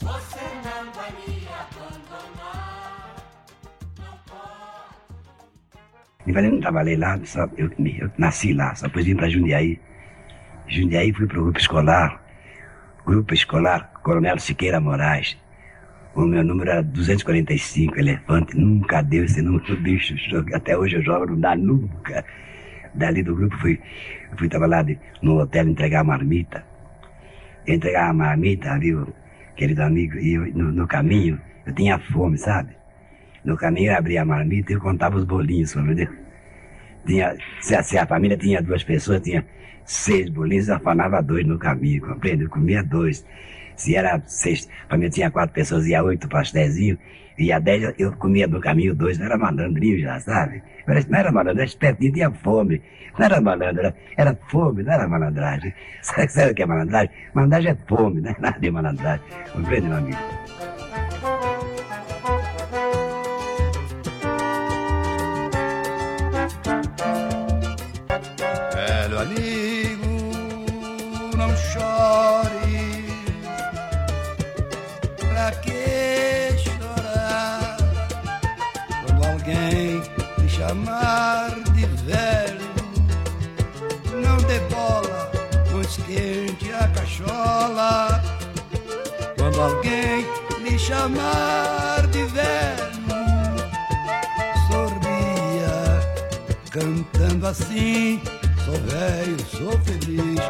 você não vai me abandonar. Eu falei, não trabalhei lá, só, eu, eu nasci lá, só depois vim para Jundiaí. Jundiaí fui para o grupo escolar, grupo escolar Coronel Siqueira Moraes. O meu número era 245, elefante, nunca deu esse número, bicho, até hoje eu jogo, não dá nunca. Dali do grupo fui, fui trabalhar de- no hotel entregar a marmita. Eu entregava a marmita, viu, querido amigo, e eu, no, no caminho eu tinha fome, sabe? No caminho eu abria a marmita e eu contava os bolinhos, entendeu? Tinha, se, a, se a família tinha duas pessoas, tinha seis bolinhos, afanava dois no caminho, compreende? Eu comia dois. Se era seis, a família tinha quatro pessoas, ia oito pastézinhos, ia dez, eu- comia no caminho dois, não era malandrinho já, sabe? Não era malandro, era espertinho, tinha fome. Não era malandro, era, era fome, não era malandragem. Sabe, sabe o que é malandragem? Malandragem é fome, não é nada de malandragem. Compreende, meu amigo? cachola. Quando alguém me chamar de velho, sorria, cantando assim. Sou velho, sou feliz,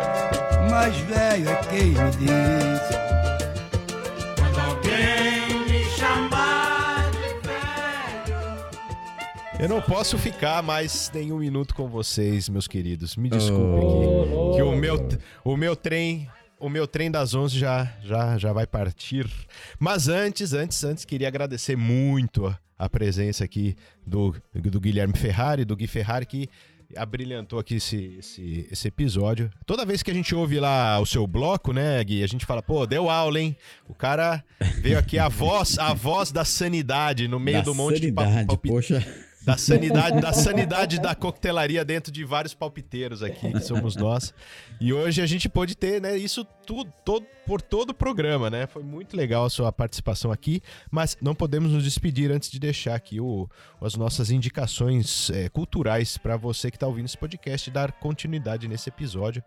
mas velho é quem me diz. Quando alguém me chamar de velho. Eu não posso ficar mais nenhum minuto com vocês, meus queridos. Me desculpem oh, que, oh, que o meu, o meu trem o meu trem das 11 já, já, já vai partir. Mas antes, antes, antes, queria agradecer muito a, presença aqui do, do Guilherme Ferrari, do Gui Ferrari, que abrilhantou aqui esse, esse, esse episódio. Toda vez que a gente ouve lá o seu bloco, né, Gui, a gente fala, pô, deu aula, hein? O cara veio aqui a voz, a voz da sanidade no meio Da do monte de pa- sanidade, palpite- poxa. Da sanidade, da sanidade da coquetelaria dentro de vários palpiteiros aqui, que somos nós. E hoje a gente pôde ter, né, isso tudo, todo, por todo o programa, né? Foi muito legal a sua participação aqui, mas não podemos nos despedir antes de deixar aqui o, as nossas indicações é, culturais para você que está ouvindo esse podcast e dar continuidade nesse episódio.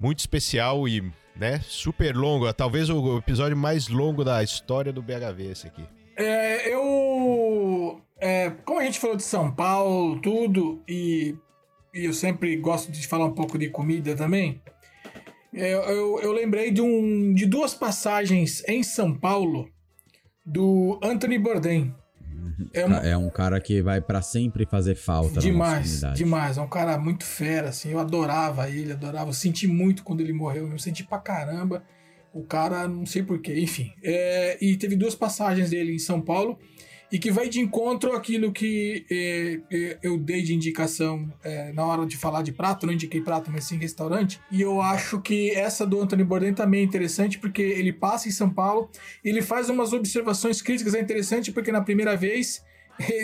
Muito especial e, né, super longo. Talvez o episódio mais longo da história do BHV esse aqui. É, eu. É, como a gente falou de São Paulo, tudo, e, e eu sempre gosto de falar um pouco de comida também. é, eu, eu lembrei de, um, de duas passagens em São Paulo do Anthony Bourdain. É uma- É um cara que vai pra sempre fazer falta Demais, demais. É um cara muito fera, assim. Eu adorava ele, adorava. Eu senti muito quando ele morreu. Eu senti pra caramba. O cara, não sei porquê, enfim. É, e teve duas passagens dele em São Paulo e que vai de encontro àquilo que é, é, eu dei de indicação é, na hora de falar de prato. Não indiquei prato, mas sim restaurante. E eu acho que essa do Anthony Bourdain também é interessante porque ele passa em São Paulo e ele faz umas observações críticas. É interessante porque na primeira vez,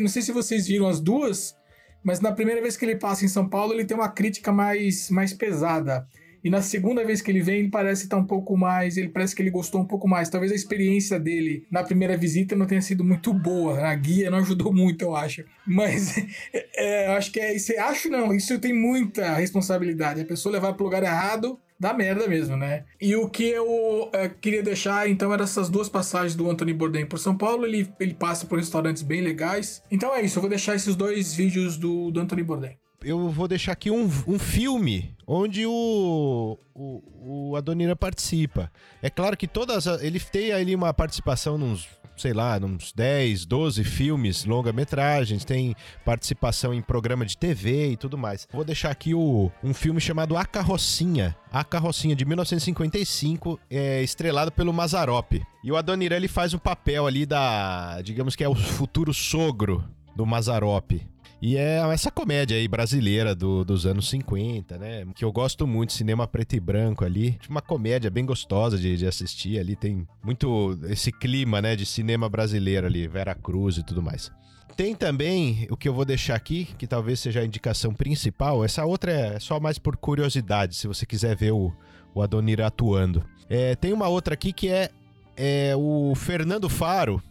não sei se vocês viram as duas, mas na primeira vez que ele passa em São Paulo, ele tem uma crítica mais, mais pesada. E na segunda vez que ele vem, ele parece estar um pouco mais. Ele parece que ele gostou um pouco mais. Talvez a experiência dele na primeira visita não tenha sido muito boa. A guia não ajudou muito, eu acho. Mas é, acho que é isso. Acho não, isso tem muita responsabilidade. A pessoa levar pro lugar errado dá merda mesmo, né? E o que eu é, queria deixar, então, eram essas duas passagens do Anthony Bourdain por São Paulo. Ele, ele passa por restaurantes bem legais. Então é isso, eu vou deixar esses dois vídeos do, do Anthony Bourdain. Eu vou deixar aqui um, um filme onde o, o, o Adonira participa. É claro que todas. Ele tem ali uma participação nos, sei lá, uns 10, 12 filmes, longa-metragens, tem participação em programa de TV e tudo mais. Vou deixar aqui o, um filme chamado A Carrocinha. A Carrocinha de 1955, é estrelado pelo Mazarop. E o Adoniran ele faz um papel ali da, digamos que é o futuro sogro do Mazarop. E é essa comédia aí brasileira do- dos anos 50, né? Que eu gosto muito, cinema preto e branco ali. Uma comédia bem gostosa de, de assistir ali. Tem muito esse clima, né? De cinema brasileiro ali, Vera Cruz e tudo mais. Tem também o que eu vou deixar aqui, que talvez seja a indicação principal. Essa outra é só mais por curiosidade, se você quiser ver o, o Adonir atuando. É, tem uma outra aqui que é, é o Fernando Faro,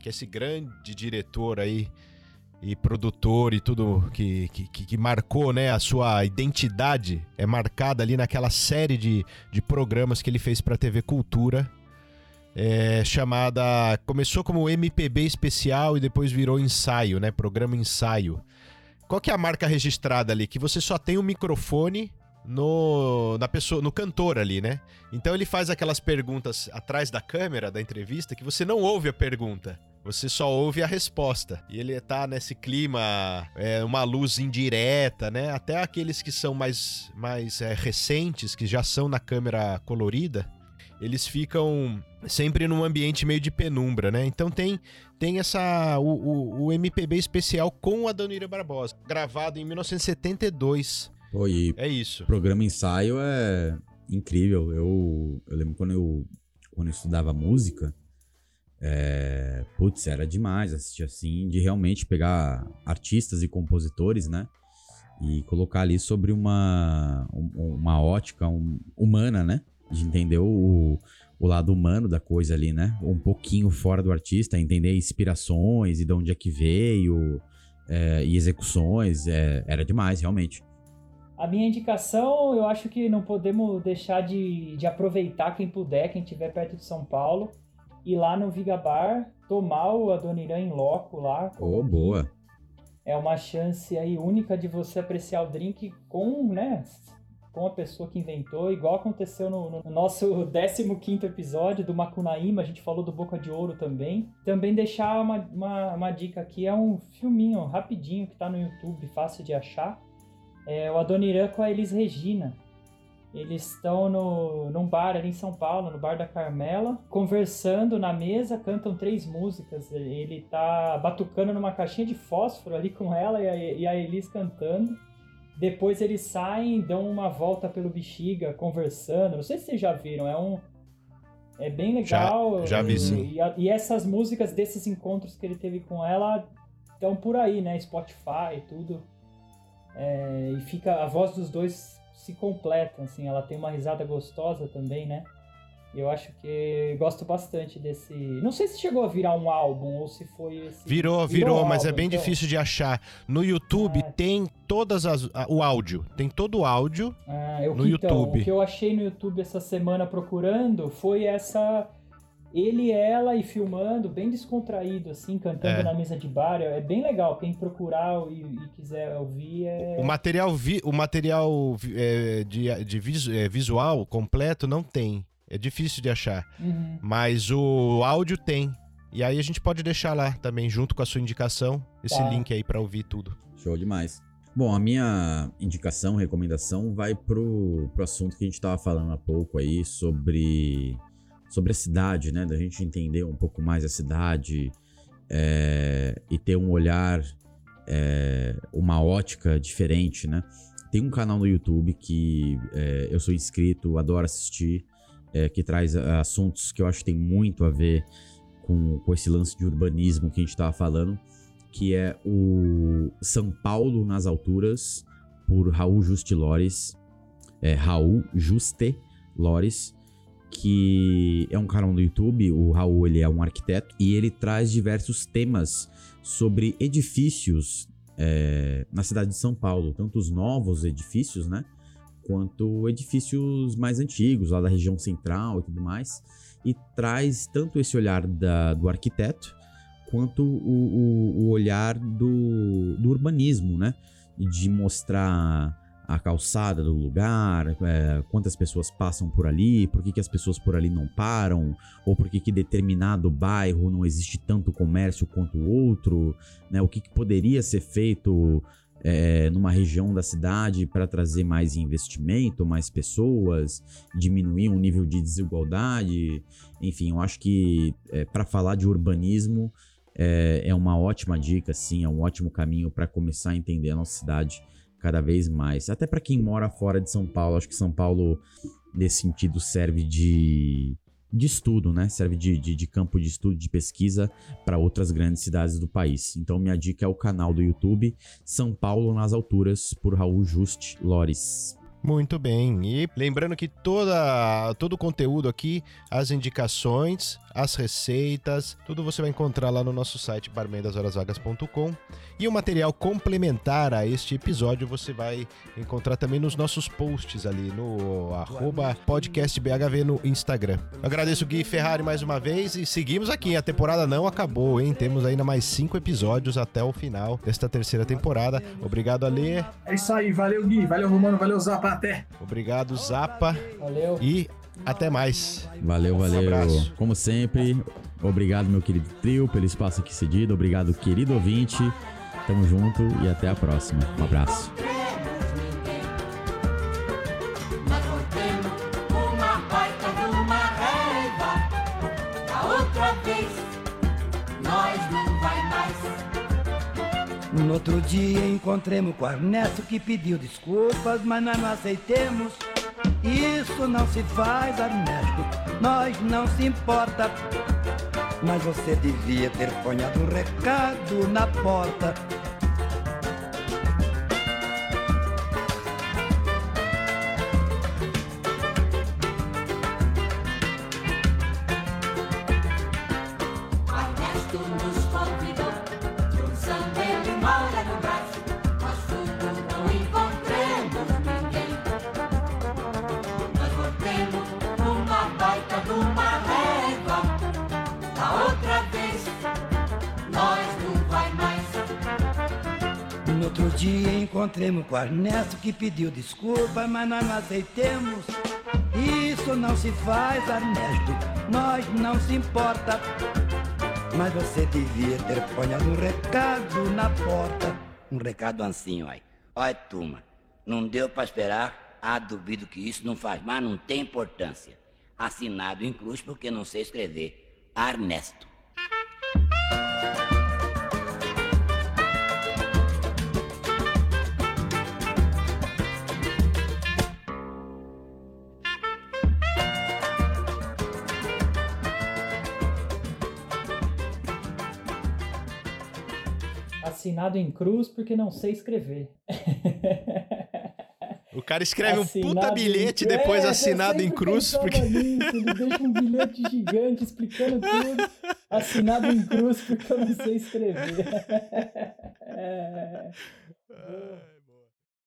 que é esse grande diretor aí e produtor e tudo que, que, que- marcou, né? A sua identidade é marcada ali naquela série de, de programas que ele fez pra TV Cultura. é, chamada. Começou como MPB especial e depois virou ensaio, né? Programa ensaio. Qual que é a marca registrada ali? Que você só tem o microfone no na pessoa, no cantor ali, né? Então ele faz aquelas perguntas atrás da câmera da entrevista que você não ouve a pergunta. Você só ouve a resposta. E ele tá nesse clima, é, uma luz indireta, né? Até aqueles que são mais, mais é, recentes, que já são na câmera colorida, eles ficam sempre num ambiente meio de penumbra, né? Então tem, tem essa o, o, o MPB especial com a Danira Barbosa, gravado em 1972. Pô, e É isso. o programa ensaio é incrível. Eu, eu lembro quando eu, quando eu estudava música, é, putz, era demais assistir assim, de realmente pegar artistas e compositores, né? E colocar ali sobre uma, um- uma ótica um- humana, né? De entender o, o lado humano da coisa ali, né? Um pouquinho fora do artista, entender inspirações e de onde é que veio, é, e execuções. é, era demais, realmente. A minha indicação, eu acho que não podemos deixar de, de aproveitar quem puder, quem estiver perto de São Paulo, ir lá no Viga Bar, tomar o Adoniran em loco lá. Oh, boa. É uma chance aí única de você apreciar o drink com, né, com a pessoa que inventou, igual aconteceu no, no nosso 15 episódio do Macunaíma, a gente falou do Boca de Ouro também. Também deixar uma, uma, uma dica aqui, é um filminho rapidinho que tá no YouTube, fácil de achar. É o Adoniran com a Elis Regina. Eles estão no, num bar ali em São Paulo, no bar da Carmela, conversando na mesa, cantam três músicas. Ele tá batucando numa caixinha de fósforo ali com ela e a, e a Elis cantando. Depois eles saem, dão uma volta pelo Bexiga, conversando. Não sei se vocês já viram, é um. É bem legal. Já- já vi, e, sim. E, e essas músicas desses encontros que ele teve com ela estão por aí, né? Spotify e tudo. É, e fica. A voz dos dois se completam, assim. Ela tem uma risada gostosa também, né? E eu acho que gosto bastante desse. Não sei se chegou a virar um álbum ou se foi esse. Virou, virou, um mas é álbum, bem então. difícil de achar. No YouTube tem todas as. O áudio. Tem todo o áudio Ah, eu, no então, YouTube. o que eu achei no YouTube essa semana procurando foi essa. Ele e ela e filmando, bem descontraído, assim, cantando É. na mesa de bar. É bem legal. Quem procurar e, e quiser ouvir é. O material, vi- o material é, de, de vis- é, visual completo não tem. É difícil de achar. Uhum. Mas o áudio tem. E aí a gente pode deixar lá também, junto com a sua indicação, esse Tá. link aí pra ouvir tudo. Show demais. Bom, a minha indicação, recomendação vai pro, pro assunto que a gente tava falando há pouco aí sobre, sobre a cidade, né? Da gente entender um pouco mais a cidade é, e ter um olhar, é, uma ótica diferente, né? Tem um canal no YouTube que é, eu sou inscrito, adoro assistir, que traz ah, assuntos que eu acho que tem muito a ver com, com esse lance de urbanismo que a gente tava falando que é o São Paulo nas Alturas, por Raul Juste Lores. Raul Juste Lores, que é um canal no YouTube. O Raul ele é um arquiteto e ele traz diversos temas sobre edifícios é, na cidade de São Paulo, tanto os novos edifícios, né? Quanto edifícios mais antigos, lá da região central e tudo mais. E traz tanto esse olhar da- do arquiteto, quanto o, o- o olhar do, do urbanismo, né? De mostrar a calçada do lugar, é, quantas pessoas passam por ali, por que, que as pessoas por ali não param, ou por que, que determinado bairro não existe tanto comércio quanto o outro, né? O que, que poderia ser feito é, numa região da cidade para trazer mais investimento, mais pessoas, diminuir o nível de desigualdade. Enfim, eu acho que para falar de urbanismo é, é uma ótima dica, sim, é um ótimo caminho para começar a entender a nossa cidade cada vez mais. Até para quem mora fora de São Paulo, acho que São Paulo, nesse sentido, serve de, de estudo, né? Serve de, de, de campo de estudo, de pesquisa para outras grandes cidades do país. Então, minha dica é o canal do YouTube São Paulo nas Alturas, por Raul Just Lores. Muito bem. E lembrando que toda, todo o conteúdo aqui, as indicações, as receitas, tudo você vai encontrar lá no nosso site barmendashorasvagas.com. E o material complementar a este episódio você vai encontrar também nos nossos posts ali no arroba podcastbhv no Instagram. Eu agradeço o Gui Ferrari mais uma vez e seguimos aqui. A temporada não acabou, hein? Temos ainda mais cinco episódios até o final desta terceira temporada. Obrigado, Alê. É isso aí, valeu Gui, valeu Romano, valeu Zapa, até. Obrigado, Zapa. Valeu. E até mais. Valeu, valeu. abraço. Como sempre, obrigado, meu querido trio, pelo espaço aqui cedido. Obrigado, querido ouvinte. Tamo junto e até a próxima. Um abraço. No outro dia encontremos com o Ernesto que pediu desculpas, mas nós não aceitemos. Isso não se faz, Ernesto, nós não se importa. Mas você devia ter ponhado um recado na porta. Encontremos com Ernesto que pediu desculpa, mas nós não aceitemos. Isso não se faz, Ernesto, nós não se importa. Mas você devia ter ponhado um recado na porta. Um recado assim, olha. Olha, turma, não deu pra esperar? Ah, duvido que isso não faz, mas não tem importância. Assinado em cruz porque não sei escrever. Ernesto. Assinado em cruz porque não sei escrever. O cara escreve um puta Assinado em bilhete cruz. depois É, assinado em cruz. Porque... nisso, ele deixa um bilhete gigante explicando tudo. Assinado em cruz porque eu não sei escrever. É.